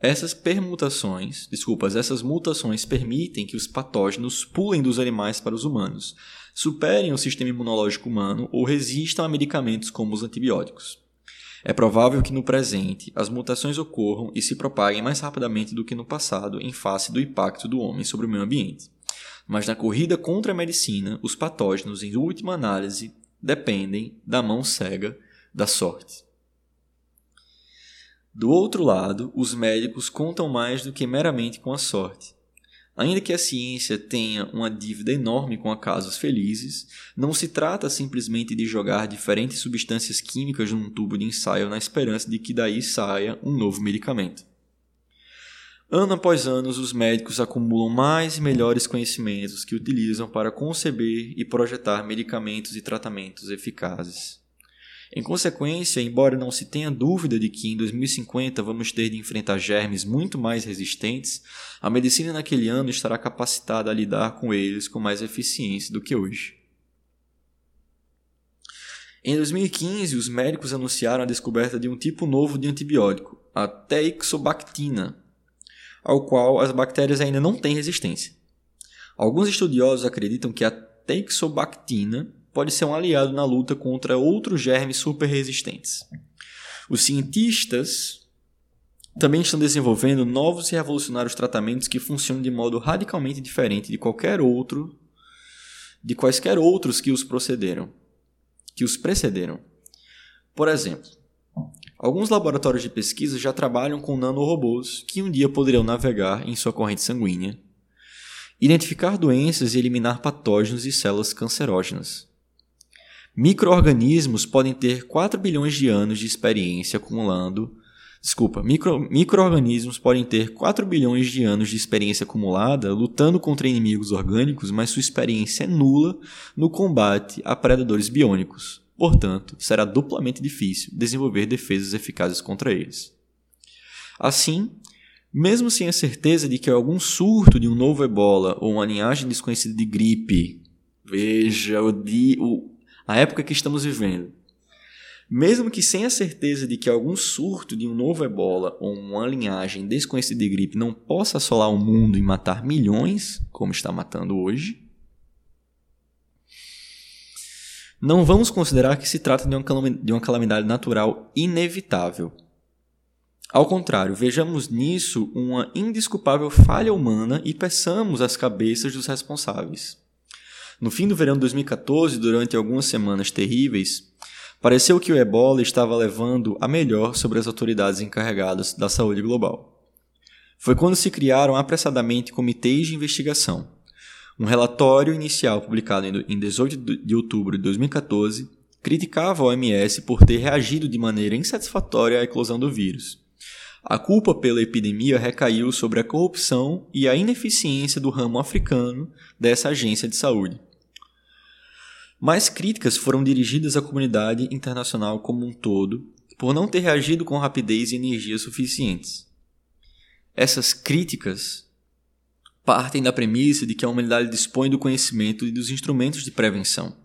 Essas permutações, desculpas, essas mutações permitem que os patógenos pulem dos animais para os humanos, superem o sistema imunológico humano ou resistam a medicamentos como os antibióticos. É provável que no presente as mutações ocorram e se propaguem mais rapidamente do que no passado em face do impacto do homem sobre o meio ambiente. Mas na corrida contra a medicina, os patógenos, em última análise, dependem da mão cega da sorte. Do outro lado, os médicos contam mais do que meramente com a sorte. Ainda que a ciência tenha uma dívida enorme com acasos felizes, não se trata simplesmente de jogar diferentes substâncias químicas num tubo de ensaio na esperança de que daí saia um novo medicamento. Ano após ano, os médicos acumulam mais e melhores conhecimentos que utilizam para conceber e projetar medicamentos e tratamentos eficazes. Em consequência, embora não se tenha dúvida de que em 2050 vamos ter de enfrentar germes muito mais resistentes, a medicina naquele ano estará capacitada a lidar com eles com mais eficiência do que hoje. Em 2015, os médicos anunciaram a descoberta de um tipo novo de antibiótico, a Teixobactina, ao qual as bactérias ainda não têm resistência. Alguns estudiosos acreditam que a Teixobactina pode ser um aliado na luta contra outros germes super resistentes. Os cientistas também estão desenvolvendo novos e revolucionários tratamentos que funcionam de modo radicalmente diferente de qualquer outro, de quaisquer outros que os procederam, que os precederam. Por exemplo, alguns laboratórios de pesquisa já trabalham com nanorobôs que um dia poderiam navegar em sua corrente sanguínea, identificar doenças e eliminar patógenos e células cancerógenas. Microorganismos podem ter 4 bilhões de anos de experiência acumulando. Desculpa, micro, microorganismos podem ter 4 bilhões de anos de experiência acumulada lutando contra inimigos orgânicos, mas sua experiência é nula no combate a predadores biônicos. Portanto, será duplamente difícil desenvolver defesas eficazes contra eles. Assim, Mesmo sem a certeza de que algum surto de um novo ebola ou uma linhagem desconhecida de gripe, veja o, di, o, a época que estamos vivendo, mesmo que sem a certeza de que algum surto de um novo ebola ou uma linhagem desconhecida de gripe não possa assolar o mundo e matar milhões, como está matando hoje, não vamos considerar que se trata de uma calamidade natural inevitável. Ao contrário, vejamos nisso uma indesculpável falha humana e peçamos as cabeças dos responsáveis. No fim do verão de 2014, durante algumas semanas terríveis, Pareceu que o ebola estava levando a melhor sobre as autoridades encarregadas da saúde global. Foi quando se criaram apressadamente comitês de investigação. Um relatório inicial publicado em 18 de outubro de 2014 criticava a OMS por ter reagido de maneira insatisfatória à eclosão do vírus. A culpa pela epidemia recaiu sobre a corrupção e a ineficiência do ramo africano dessa agência de saúde. Mais críticas foram dirigidas à comunidade internacional como um todo por não ter reagido com rapidez e energia suficientes. Essas críticas partem da premissa de que a humanidade dispõe do conhecimento e dos instrumentos de prevenção.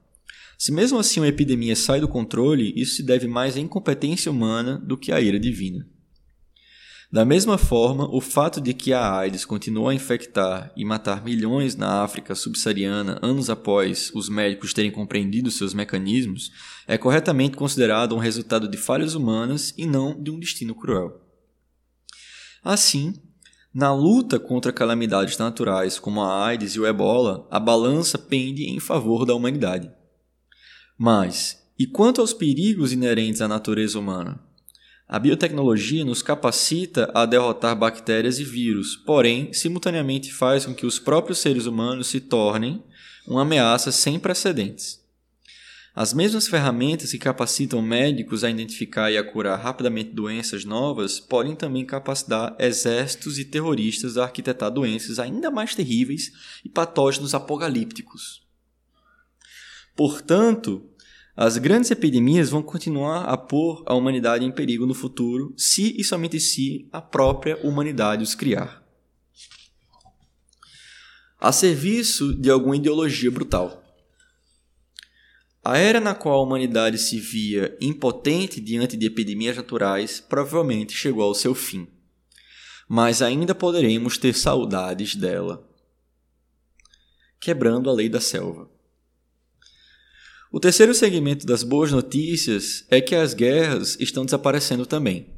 Se mesmo assim uma epidemia sai do controle, isso se deve mais à incompetência humana do que à ira divina. Da mesma forma, o fato de que a AIDS continuou a infectar e matar milhões na África subsaariana anos após os médicos terem compreendido seus mecanismos é corretamente considerado um resultado de falhas humanas e não de um destino cruel. Assim, na luta contra calamidades naturais como a AIDS e o ebola, a balança pende em favor da humanidade. Mas, e quanto aos perigos inerentes à natureza humana? A biotecnologia nos capacita a derrotar bactérias e vírus, porém, simultaneamente faz com que os próprios seres humanos se tornem uma ameaça sem precedentes. As mesmas ferramentas que capacitam médicos a identificar e a curar rapidamente doenças novas podem também capacitar exércitos e terroristas a arquitetar doenças ainda mais terríveis e patógenos apocalípticos. Portanto, as grandes epidemias vão continuar a pôr a humanidade em perigo no futuro, se e somente se a própria humanidade os criar. A serviço de alguma ideologia brutal. A era na qual a humanidade se via impotente diante de epidemias naturais provavelmente chegou ao seu fim. Mas ainda poderemos ter saudades dela. Quebrando a lei da selva. O terceiro segmento das boas notícias é que as guerras estão desaparecendo também.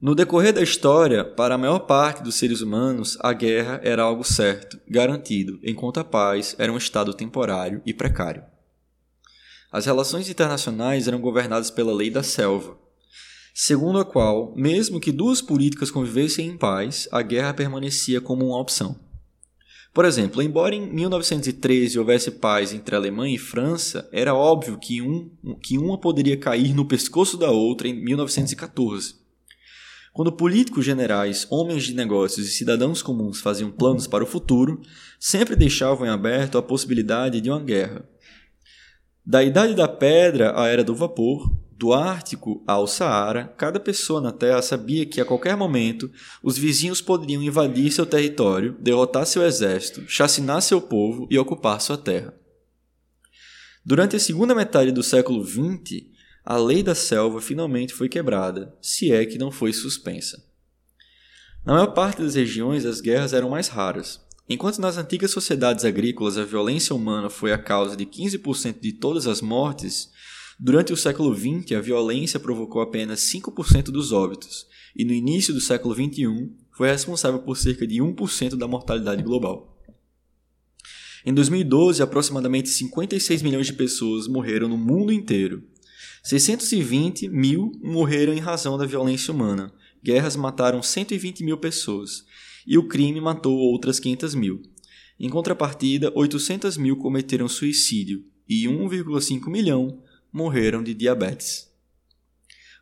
No decorrer da história, para a maior parte dos seres humanos, a guerra era algo certo, garantido, enquanto a paz era um estado temporário e precário. As relações internacionais eram governadas pela lei da selva, segundo a qual, mesmo que duas políticas convivessem em paz, a guerra permanecia como uma opção. Por exemplo, embora em 1913 houvesse paz entre Alemanha e França, era óbvio que, um, que uma poderia cair no pescoço da outra em 1914. Quando políticos generais, homens de negócios e cidadãos comuns faziam planos para o futuro, sempre deixavam em aberto a possibilidade de uma guerra. Da Idade da Pedra à Era do Vapor, do Ártico ao Saara, cada pessoa na Terra sabia que a qualquer momento os vizinhos poderiam invadir seu território, derrotar seu exército, chacinar seu povo e ocupar sua terra. Durante a segunda metade do século XX, a lei da selva finalmente foi quebrada, se é que não foi suspensa. Na maior parte das regiões, as guerras eram mais raras. Enquanto nas antigas sociedades agrícolas a violência humana foi a causa de 15% de todas as mortes, Durante o século XX, a violência provocou apenas 5% dos óbitos, e no início do século XXI foi responsável por cerca de 1% da mortalidade global. Em 2012, aproximadamente 56 milhões de pessoas morreram no mundo inteiro. 620 mil morreram em razão da violência humana. Guerras mataram 120 mil pessoas. E o crime matou outras 500 mil. Em contrapartida, 800 mil cometeram suicídio e 1,5 milhão morreram de diabetes.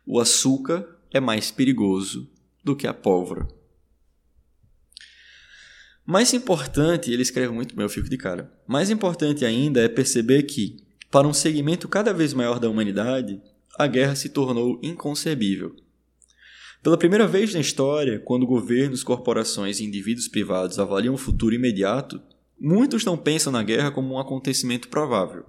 O açúcar é mais perigoso do que a pólvora. Mais importante, ele escreve muito bem, eu fico de cara. Mais importante ainda é perceber que, para um segmento cada vez maior da humanidade, a guerra se tornou inconcebível. Pela primeira vez na história, quando governos, corporações e indivíduos privados avaliam o futuro imediato, muitos não pensam na guerra como um acontecimento provável.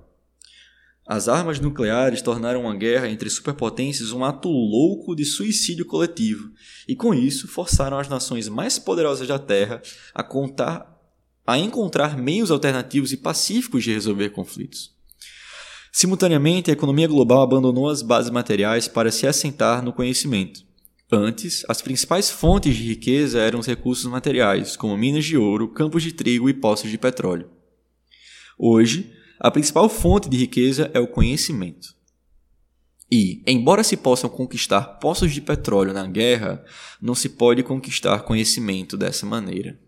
As armas nucleares tornaram a guerra entre superpotências um ato louco de suicídio coletivo, e com isso forçaram as nações mais poderosas da Terra a contar a encontrar meios alternativos e pacíficos de resolver conflitos. Simultaneamente, a economia global abandonou as bases materiais para se assentar no conhecimento. Antes, as principais fontes de riqueza eram os recursos materiais, como minas de ouro, campos de trigo e poços de petróleo. Hoje, a principal fonte de riqueza é o conhecimento. E, embora se possam conquistar poços de petróleo na guerra, não se pode conquistar conhecimento dessa maneira.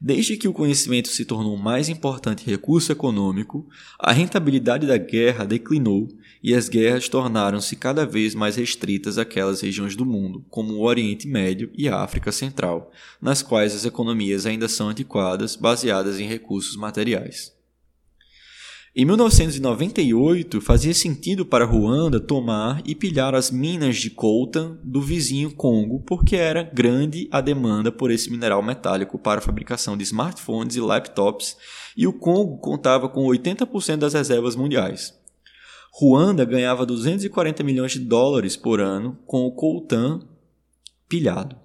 Desde que o conhecimento se tornou o mais importante recurso econômico, a rentabilidade da guerra declinou e as guerras tornaram-se cada vez mais restritas àquelas regiões do mundo, como o Oriente Médio e a África Central, nas quais as economias ainda são antiquadas, baseadas em recursos materiais. Em 1998, fazia sentido para Ruanda tomar e pilhar as minas de coltan do vizinho Congo, porque era grande a demanda por esse mineral metálico para a fabricação de smartphones e laptops, e o Congo contava com 80% das reservas mundiais. Ruanda ganhava 240 milhões de dólares por ano com o coltan pilhado.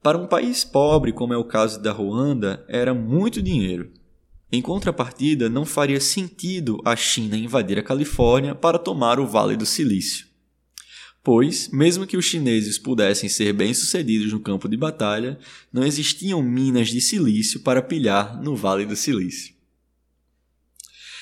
Para um país pobre, como é o caso da Ruanda, era muito dinheiro. Em contrapartida, não faria sentido a China invadir a Califórnia para tomar o Vale do Silício. Pois, mesmo que os chineses pudessem ser bem-sucedidos no campo de batalha, não existiam minas de silício para pilhar no Vale do Silício.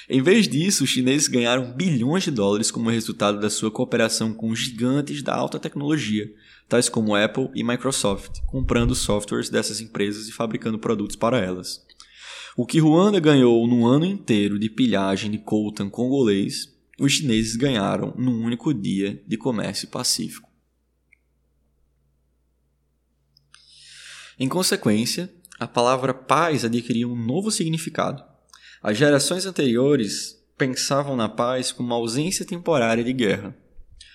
Em vez disso, os chineses ganharam bilhões de dólares como resultado da sua cooperação com gigantes da alta tecnologia, tais como Apple e Microsoft, comprando softwares dessas empresas e fabricando produtos para elas. O que Ruanda ganhou num ano inteiro de pilhagem de coltan congolês, os chineses ganharam num único dia de comércio pacífico. Em consequência, a palavra paz adquiriu um novo significado. As gerações anteriores pensavam na paz como ausência temporária de guerra.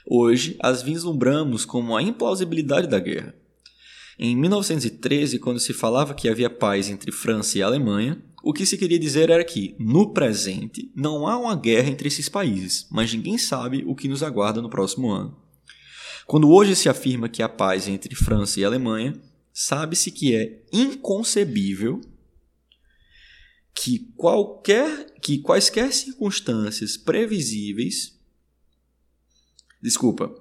Hoje, as vislumbramos como a implausibilidade da guerra. Em 1913, quando se falava que havia paz entre França e Alemanha, o que se queria dizer era que, no presente, não há uma guerra entre esses países, mas ninguém sabe o que nos aguarda no próximo ano. Quando hoje se afirma que há paz entre França e Alemanha, sabe-se que é inconcebível que qualquer que quaisquer circunstâncias previsíveis Desculpa,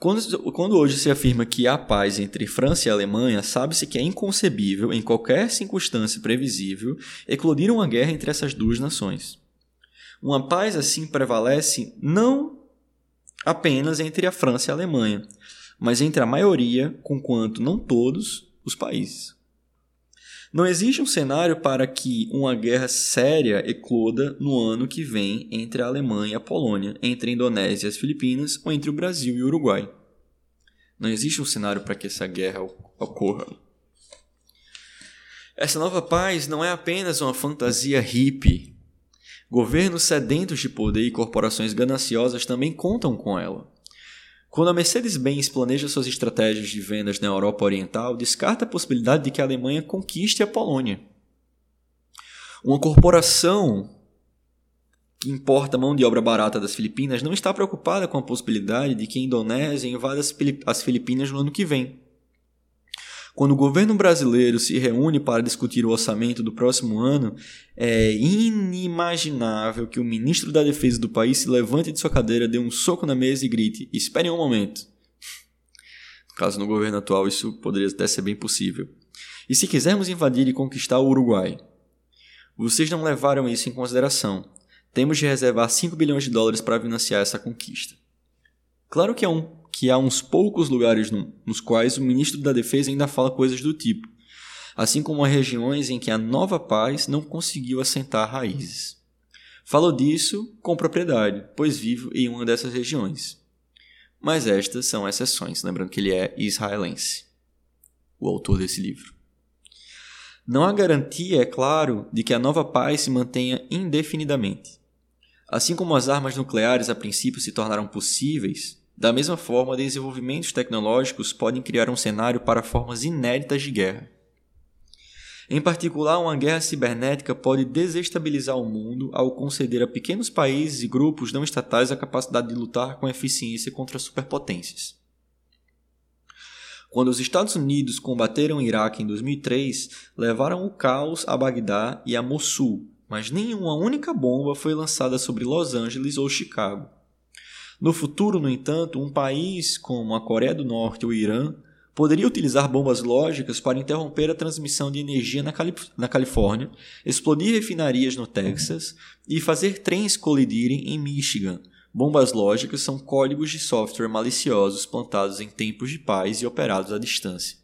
quando, quando hoje se afirma que há paz entre França e Alemanha, sabe-se que é inconcebível, em qualquer circunstância previsível, eclodir uma guerra entre essas duas nações. Uma paz assim prevalece não apenas entre a França e a Alemanha, mas entre a maioria, conquanto não todos, os países. Não existe um cenário para que uma guerra séria ecloda no ano que vem entre a Alemanha e a Polônia, entre a Indonésia e as Filipinas ou entre o Brasil e o Uruguai. Não existe um cenário para que essa guerra ocorra. Essa nova paz não é apenas uma fantasia hippie. Governos sedentos de poder e corporações gananciosas também contam com ela. Quando a Mercedes-Benz planeja suas estratégias de vendas na Europa Oriental, descarta a possibilidade de que a Alemanha conquiste a Polônia. Uma corporação que importa mão de obra barata das Filipinas não está preocupada com a possibilidade de que a Indonésia invada as Filipinas no ano que vem. Quando o governo brasileiro se reúne para discutir o orçamento do próximo ano, é inimaginável que o ministro da Defesa do país se levante de sua cadeira, dê um soco na mesa e grite: Esperem um momento. No caso, no governo atual, isso poderia até ser bem possível. E se quisermos invadir e conquistar o Uruguai? Vocês não levaram isso em consideração. Temos de reservar 5 bilhões de dólares para financiar essa conquista. Claro que é um que há uns poucos lugares no, nos quais o ministro da Defesa ainda fala coisas do tipo, assim como há regiões em que a nova paz não conseguiu assentar raízes. Falo disso com propriedade, pois vivo em uma dessas regiões. Mas estas são exceções, lembrando que ele é israelense, o autor desse livro. Não há garantia, é claro, de que a nova paz se mantenha indefinidamente. Assim como as armas nucleares a princípio se tornaram possíveis, Da mesma forma, desenvolvimentos tecnológicos podem criar um cenário para formas inéditas de guerra. Em particular, uma guerra cibernética pode desestabilizar o mundo ao conceder a pequenos países e grupos não estatais a capacidade de lutar com eficiência contra superpotências. Quando os Estados Unidos combateram o Iraque em 2003, levaram o caos a Bagdá e a Mossul, mas nenhuma única bomba foi lançada sobre Los Angeles ou Chicago. No futuro, no entanto, um país como a Coreia do Norte ou o Irã poderia utilizar bombas lógicas para interromper a transmissão de energia na, na Califórnia, explodir refinarias no Texas e fazer trens colidirem em Michigan, Bombas lógicas são códigos de software maliciosos plantados em tempos de paz e operados à distância.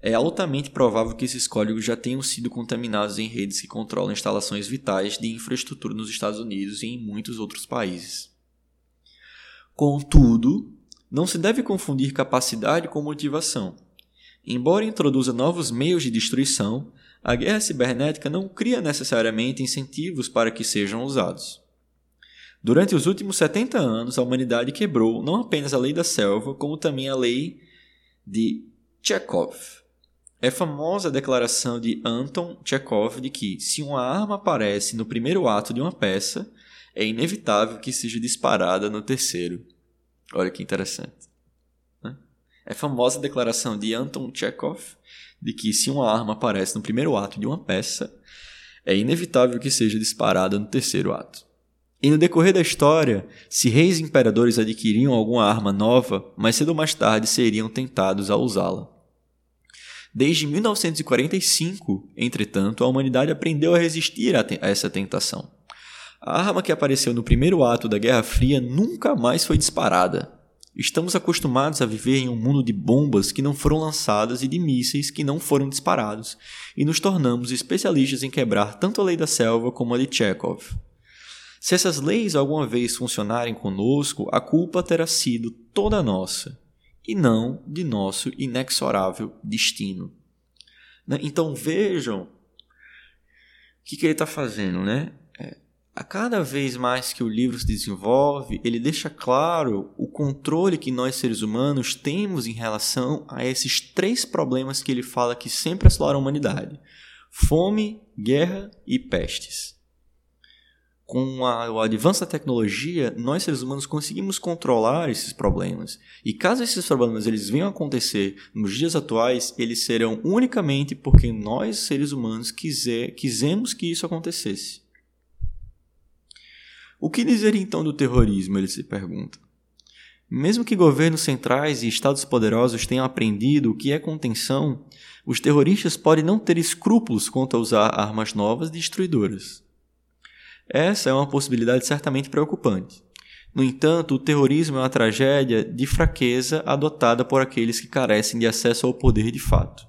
É altamente provável que esses códigos já tenham sido contaminados em redes que controlam instalações vitais de infraestrutura nos Estados Unidos e em muitos outros países. Contudo, não se deve confundir capacidade com motivação. Embora introduza novos meios de destruição, a guerra cibernética não cria necessariamente incentivos para que sejam usados. Durante os últimos 70 anos, a humanidade quebrou não apenas a lei da selva, como também a lei de Chekhov. É famosa a declaração de Anton Chekhov de que, se uma arma aparece no primeiro ato de uma peça, é inevitável que seja disparada no terceiro. Olha que interessante. Né? É famosa a declaração de Anton Chekhov de que, se uma arma aparece no primeiro ato de uma peça, é inevitável que seja disparada no terceiro ato. E no decorrer da história, se reis e imperadores adquiriam alguma arma nova, mais cedo ou mais tarde seriam tentados a usá-la. Desde 1945, entretanto, a humanidade aprendeu a resistir a, a essa tentação. A arma que apareceu no primeiro ato da Guerra Fria nunca mais foi disparada. Estamos acostumados a viver em um mundo de bombas que não foram lançadas e de mísseis que não foram disparados, e nos tornamos especialistas em quebrar tanto a lei da selva como a de Chekhov. Se essas leis alguma vez funcionarem conosco, a culpa terá sido toda nossa e não de nosso inexorável destino. Né? Então vejam o que, que ele está fazendo, né? A cada vez mais que o livro se desenvolve, ele deixa claro o controle que nós seres humanos temos em relação a esses três problemas que ele fala que sempre assolaram a humanidade: fome, guerra e pestes com a, o avanço da tecnologia, nós seres humanos conseguimos controlar esses problemas. E caso esses problemas eles venham a acontecer nos dias atuais, eles serão unicamente porque nós seres humanos quiser, quisemos que isso acontecesse. O que dizer então do terrorismo? Ele se pergunta. Mesmo que governos centrais e estados poderosos tenham aprendido o que é contenção, os terroristas podem não ter escrúpulos quanto a usar armas novas destruidoras. Essa é uma possibilidade certamente preocupante. No entanto, o terrorismo é uma tragédia de fraqueza adotada por aqueles que carecem de acesso ao poder de fato.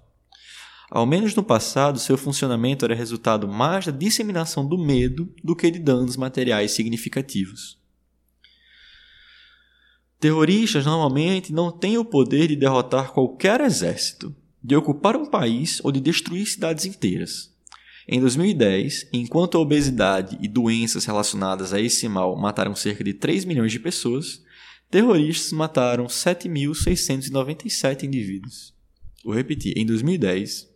Ao menos no passado, seu funcionamento era resultado mais da disseminação do medo do que de danos materiais significativos. Terroristas normalmente não têm o poder de derrotar qualquer exército, de ocupar um país ou de destruir cidades inteiras. Em 2010, enquanto a obesidade e doenças relacionadas a esse mal mataram cerca de 3 milhões de pessoas, terroristas mataram 7.697 indivíduos. Vou repetir: em 2010,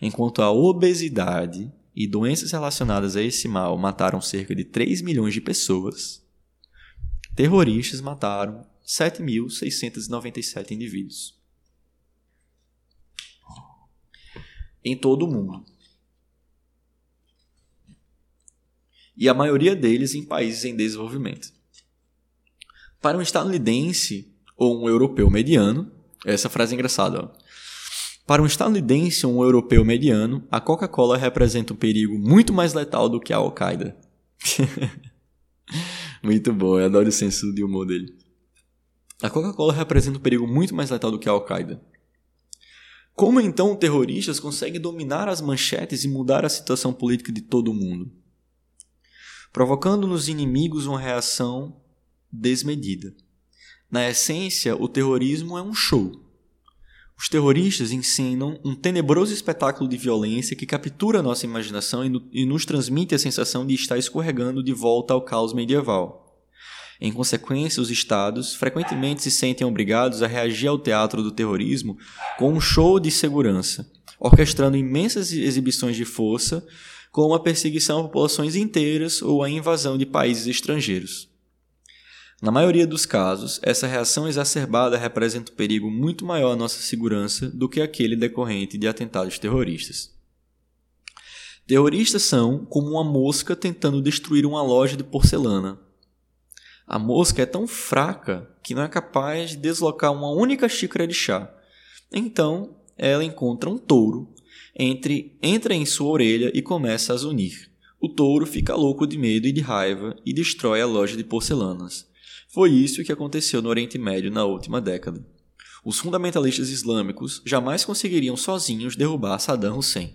enquanto a obesidade e doenças relacionadas a esse mal mataram cerca de 3 milhões de pessoas, terroristas mataram 7.697 indivíduos. Em todo o mundo. e a maioria deles em países em desenvolvimento. Para um estadunidense ou um europeu mediano, essa frase é engraçada. Ó. Para um estadunidense ou um europeu mediano, a Coca-Cola representa um perigo muito mais letal do que a Al-Qaeda. muito bom, eu adoro o senso de humor dele. A Coca-Cola representa um perigo muito mais letal do que a Al-Qaeda. Como então terroristas conseguem dominar as manchetes e mudar a situação política de todo o mundo? provocando nos inimigos uma reação desmedida. Na essência, o terrorismo é um show. Os terroristas ensinam um tenebroso espetáculo de violência que captura nossa imaginação e, no, e nos transmite a sensação de estar escorregando de volta ao caos medieval. Em consequência, os estados frequentemente se sentem obrigados a reagir ao teatro do terrorismo com um show de segurança, orquestrando imensas exibições de força, como a perseguição a populações inteiras ou a invasão de países estrangeiros. Na maioria dos casos, essa reação exacerbada representa um perigo muito maior à nossa segurança do que aquele decorrente de atentados terroristas. Terroristas são como uma mosca tentando destruir uma loja de porcelana. A mosca é tão fraca que não é capaz de deslocar uma única xícara de chá. Então, ela encontra um touro, entre, entra em sua orelha e começa a zunir. O touro fica louco de medo e de raiva e destrói a loja de porcelanas. Foi isso que aconteceu no Oriente Médio na última década. Os fundamentalistas islâmicos jamais conseguiriam sozinhos derrubar Saddam Hussein.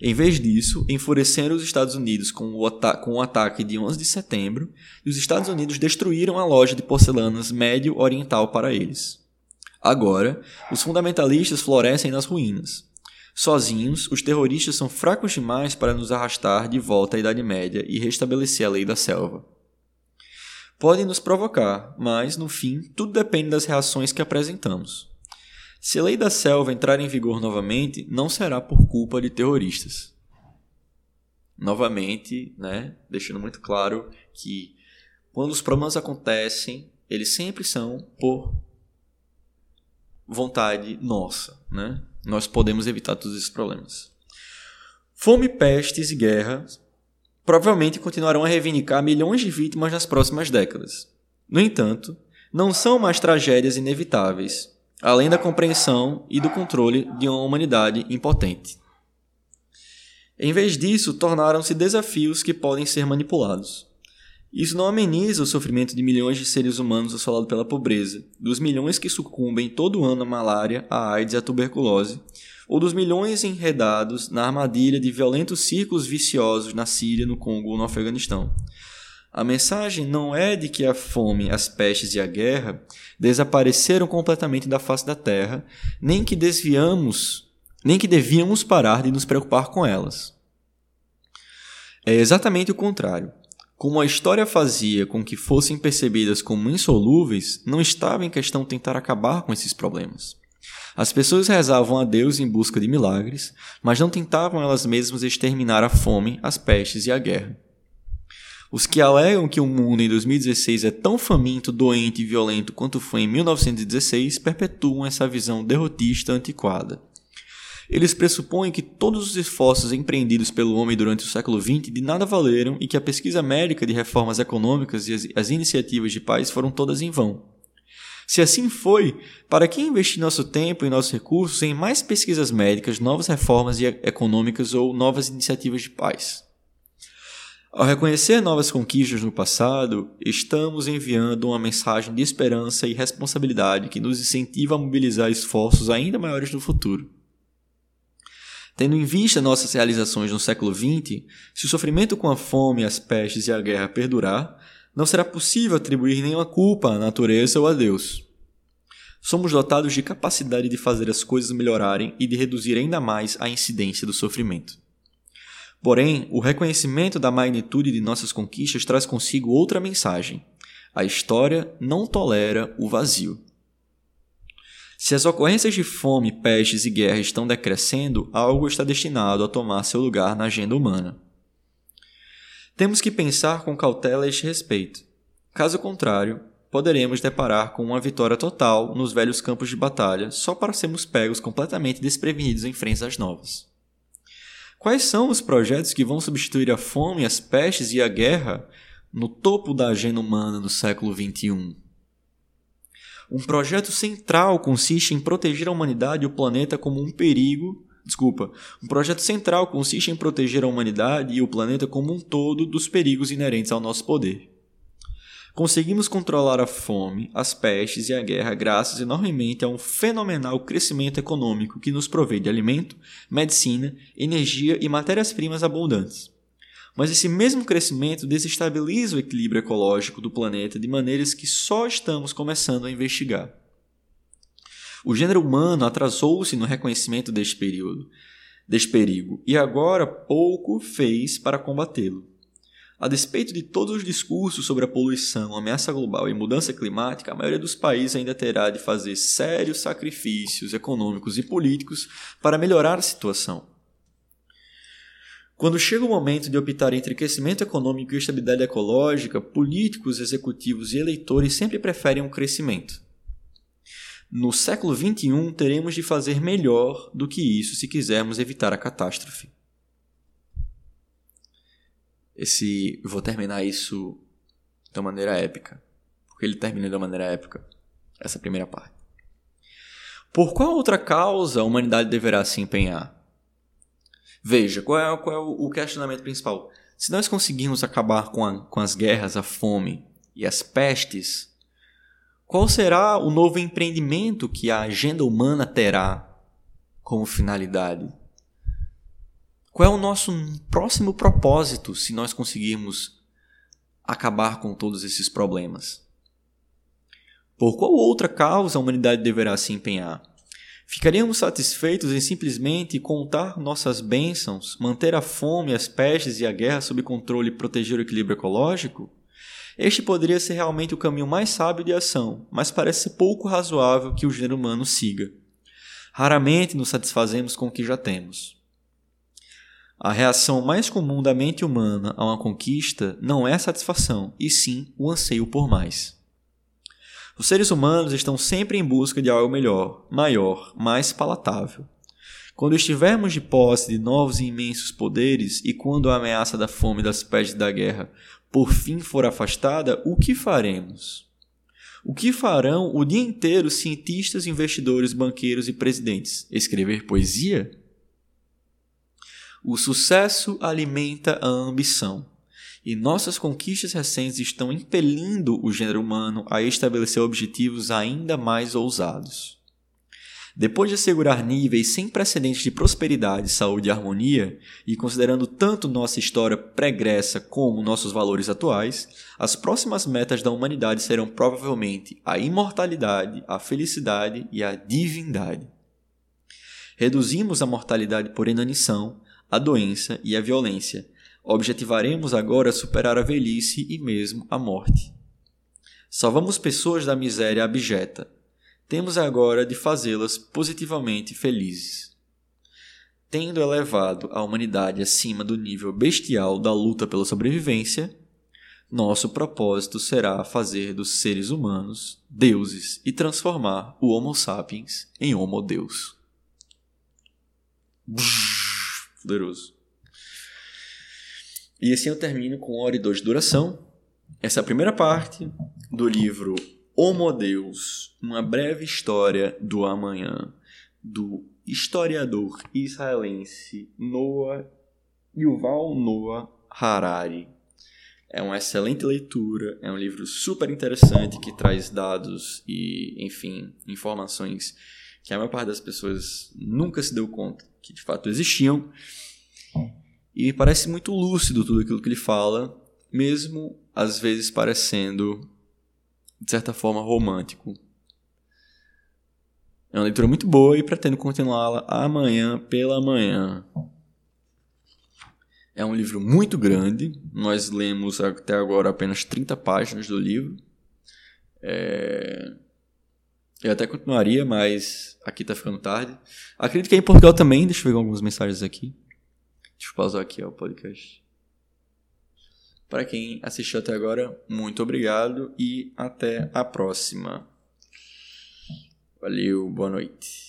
Em vez disso, enfureceram os Estados Unidos com o, com o ataque de 11 de setembro e os Estados Unidos destruíram a loja de porcelanas Médio Oriental para eles. Agora, os fundamentalistas florescem nas ruínas. Sozinhos, os terroristas são fracos demais para nos arrastar de volta à Idade Média e restabelecer a lei da selva. Podem nos provocar, mas, no fim, tudo depende das reações que apresentamos. Se a lei da selva entrar em vigor novamente, não será por culpa de terroristas. Novamente, né, deixando muito claro que quando os problemas acontecem, eles sempre são por vontade nossa, né? Nós podemos evitar todos esses problemas. Fome, pestes e guerras provavelmente continuarão a reivindicar milhões de vítimas nas próximas décadas. No entanto, não são mais tragédias inevitáveis, além da compreensão e do controle de uma humanidade impotente. Em vez disso, tornaram-se desafios que podem ser manipulados. Isso não ameniza o sofrimento de milhões de seres humanos assolados pela pobreza, dos milhões que sucumbem todo ano à malária, à AIDS e à tuberculose, ou dos milhões enredados na armadilha de violentos círculos viciosos na Síria, no Congo ou no Afeganistão. A mensagem não é de que a fome, as pestes e a guerra desapareceram completamente da face da terra, nem que desviamos, nem que devíamos parar de nos preocupar com elas. É exatamente o contrário. Como a história fazia com que fossem percebidas como insolúveis, não estava em questão tentar acabar com esses problemas. As pessoas rezavam a Deus em busca de milagres, mas não tentavam elas mesmas exterminar a fome, as pestes e a guerra. Os que alegam que o mundo em 2016 é tão faminto, doente e violento quanto foi em 1916 perpetuam essa visão derrotista antiquada. Eles pressupõem que todos os esforços empreendidos pelo homem durante o século XX de nada valeram e que a pesquisa médica de reformas econômicas e as, as iniciativas de paz foram todas em vão. Se assim foi, para que investir nosso tempo e nossos recursos em mais pesquisas médicas, novas reformas econômicas ou novas iniciativas de paz? Ao reconhecer novas conquistas no passado, estamos enviando uma mensagem de esperança e responsabilidade que nos incentiva a mobilizar esforços ainda maiores no futuro. Tendo em vista nossas realizações no século XX, se o sofrimento com a fome, as pestes e a guerra perdurar, não será possível atribuir nenhuma culpa à natureza ou a Deus. Somos dotados de capacidade de fazer as coisas melhorarem e de reduzir ainda mais a incidência do sofrimento. Porém, o reconhecimento da magnitude de nossas conquistas traz consigo outra mensagem: a história não tolera o vazio. Se as ocorrências de fome, pestes e guerra estão decrescendo, algo está destinado a tomar seu lugar na agenda humana. Temos que pensar com cautela a este respeito. Caso contrário, poderemos deparar com uma vitória total nos velhos campos de batalha só para sermos pegos completamente desprevenidos em frentes novas. Quais são os projetos que vão substituir a fome, as pestes e a guerra no topo da agenda humana do século XXI? Um projeto central consiste em proteger a humanidade e o planeta como um perigo. Desculpa. Um projeto central consiste em proteger a humanidade e o planeta como um todo dos perigos inerentes ao nosso poder. Conseguimos controlar a fome, as pestes e a guerra graças enormemente a um fenomenal crescimento econômico que nos provê de alimento, medicina, energia e matérias-primas abundantes. Mas esse mesmo crescimento desestabiliza o equilíbrio ecológico do planeta de maneiras que só estamos começando a investigar. O gênero humano atrasou-se no reconhecimento deste período, deste perigo, e agora pouco fez para combatê-lo. A despeito de todos os discursos sobre a poluição, ameaça global e mudança climática, a maioria dos países ainda terá de fazer sérios sacrifícios econômicos e políticos para melhorar a situação. Quando chega o momento de optar entre crescimento econômico e estabilidade ecológica, políticos, executivos e eleitores sempre preferem o um crescimento. No século XXI, teremos de fazer melhor do que isso se quisermos evitar a catástrofe. Esse, vou terminar isso uma maneira épica, porque ele termina uma maneira épica. Essa primeira parte. Por qual outra causa a humanidade deverá se empenhar? Veja, qual é, qual é o questionamento principal? Se nós conseguirmos acabar com, a, com as guerras, a fome e as pestes, qual será o novo empreendimento que a agenda humana terá como finalidade? Qual é o nosso próximo propósito se nós conseguirmos acabar com todos esses problemas? Por qual outra causa a humanidade deverá se empenhar? Ficaríamos satisfeitos em simplesmente contar nossas bênçãos, manter a fome, as pestes e a guerra sob controle e proteger o equilíbrio ecológico? Este poderia ser realmente o caminho mais sábio de ação, mas parece pouco razoável que o gênero humano siga. Raramente nos satisfazemos com o que já temos. A reação mais comum da mente humana a uma conquista não é a satisfação, e sim o anseio por mais. Os seres humanos estão sempre em busca de algo melhor, maior, mais palatável. Quando estivermos de posse de novos e imensos poderes e quando a ameaça da fome das pestes da guerra por fim for afastada, o que faremos? O que farão o dia inteiro cientistas, investidores, banqueiros e presidentes? Escrever poesia? O sucesso alimenta a ambição e nossas conquistas recentes estão impelindo o gênero humano a estabelecer objetivos ainda mais ousados. Depois de assegurar níveis sem precedentes de prosperidade, saúde e harmonia, e considerando tanto nossa história pregressa como nossos valores atuais, as próximas metas da humanidade serão provavelmente a imortalidade, a felicidade e a divindade. Reduzimos a mortalidade por inanição, a doença e a violência, Objetivaremos agora superar a velhice e mesmo a morte. Salvamos pessoas da miséria abjeta. Temos agora de fazê-las positivamente felizes. Tendo elevado a humanidade acima do nível bestial da luta pela sobrevivência, nosso propósito será fazer dos seres humanos deuses e transformar o Homo sapiens em Homo Deus. Poderoso. E assim eu termino com hora e dois de duração. Essa é a primeira parte do livro Homo Deus, uma breve história do amanhã, do historiador israelense Noah Yuval Noah Harari. É uma excelente leitura, é um livro super interessante que traz dados e, enfim, informações que a maior parte das pessoas nunca se deu conta que de fato existiam. E parece muito lúcido tudo aquilo que ele fala, mesmo às vezes parecendo, de certa forma, romântico. É uma leitura muito boa e pretendo continuá-la amanhã pela manhã. É um livro muito grande, nós lemos até agora apenas 30 páginas do livro. É... Eu até continuaria, mas aqui está ficando tarde. Acredito que é em Portugal também, deixa eu ver algumas mensagens aqui. Deixa eu pausar aqui ó, o podcast. Para quem assistiu até agora, muito obrigado e até a próxima. Valeu, boa noite.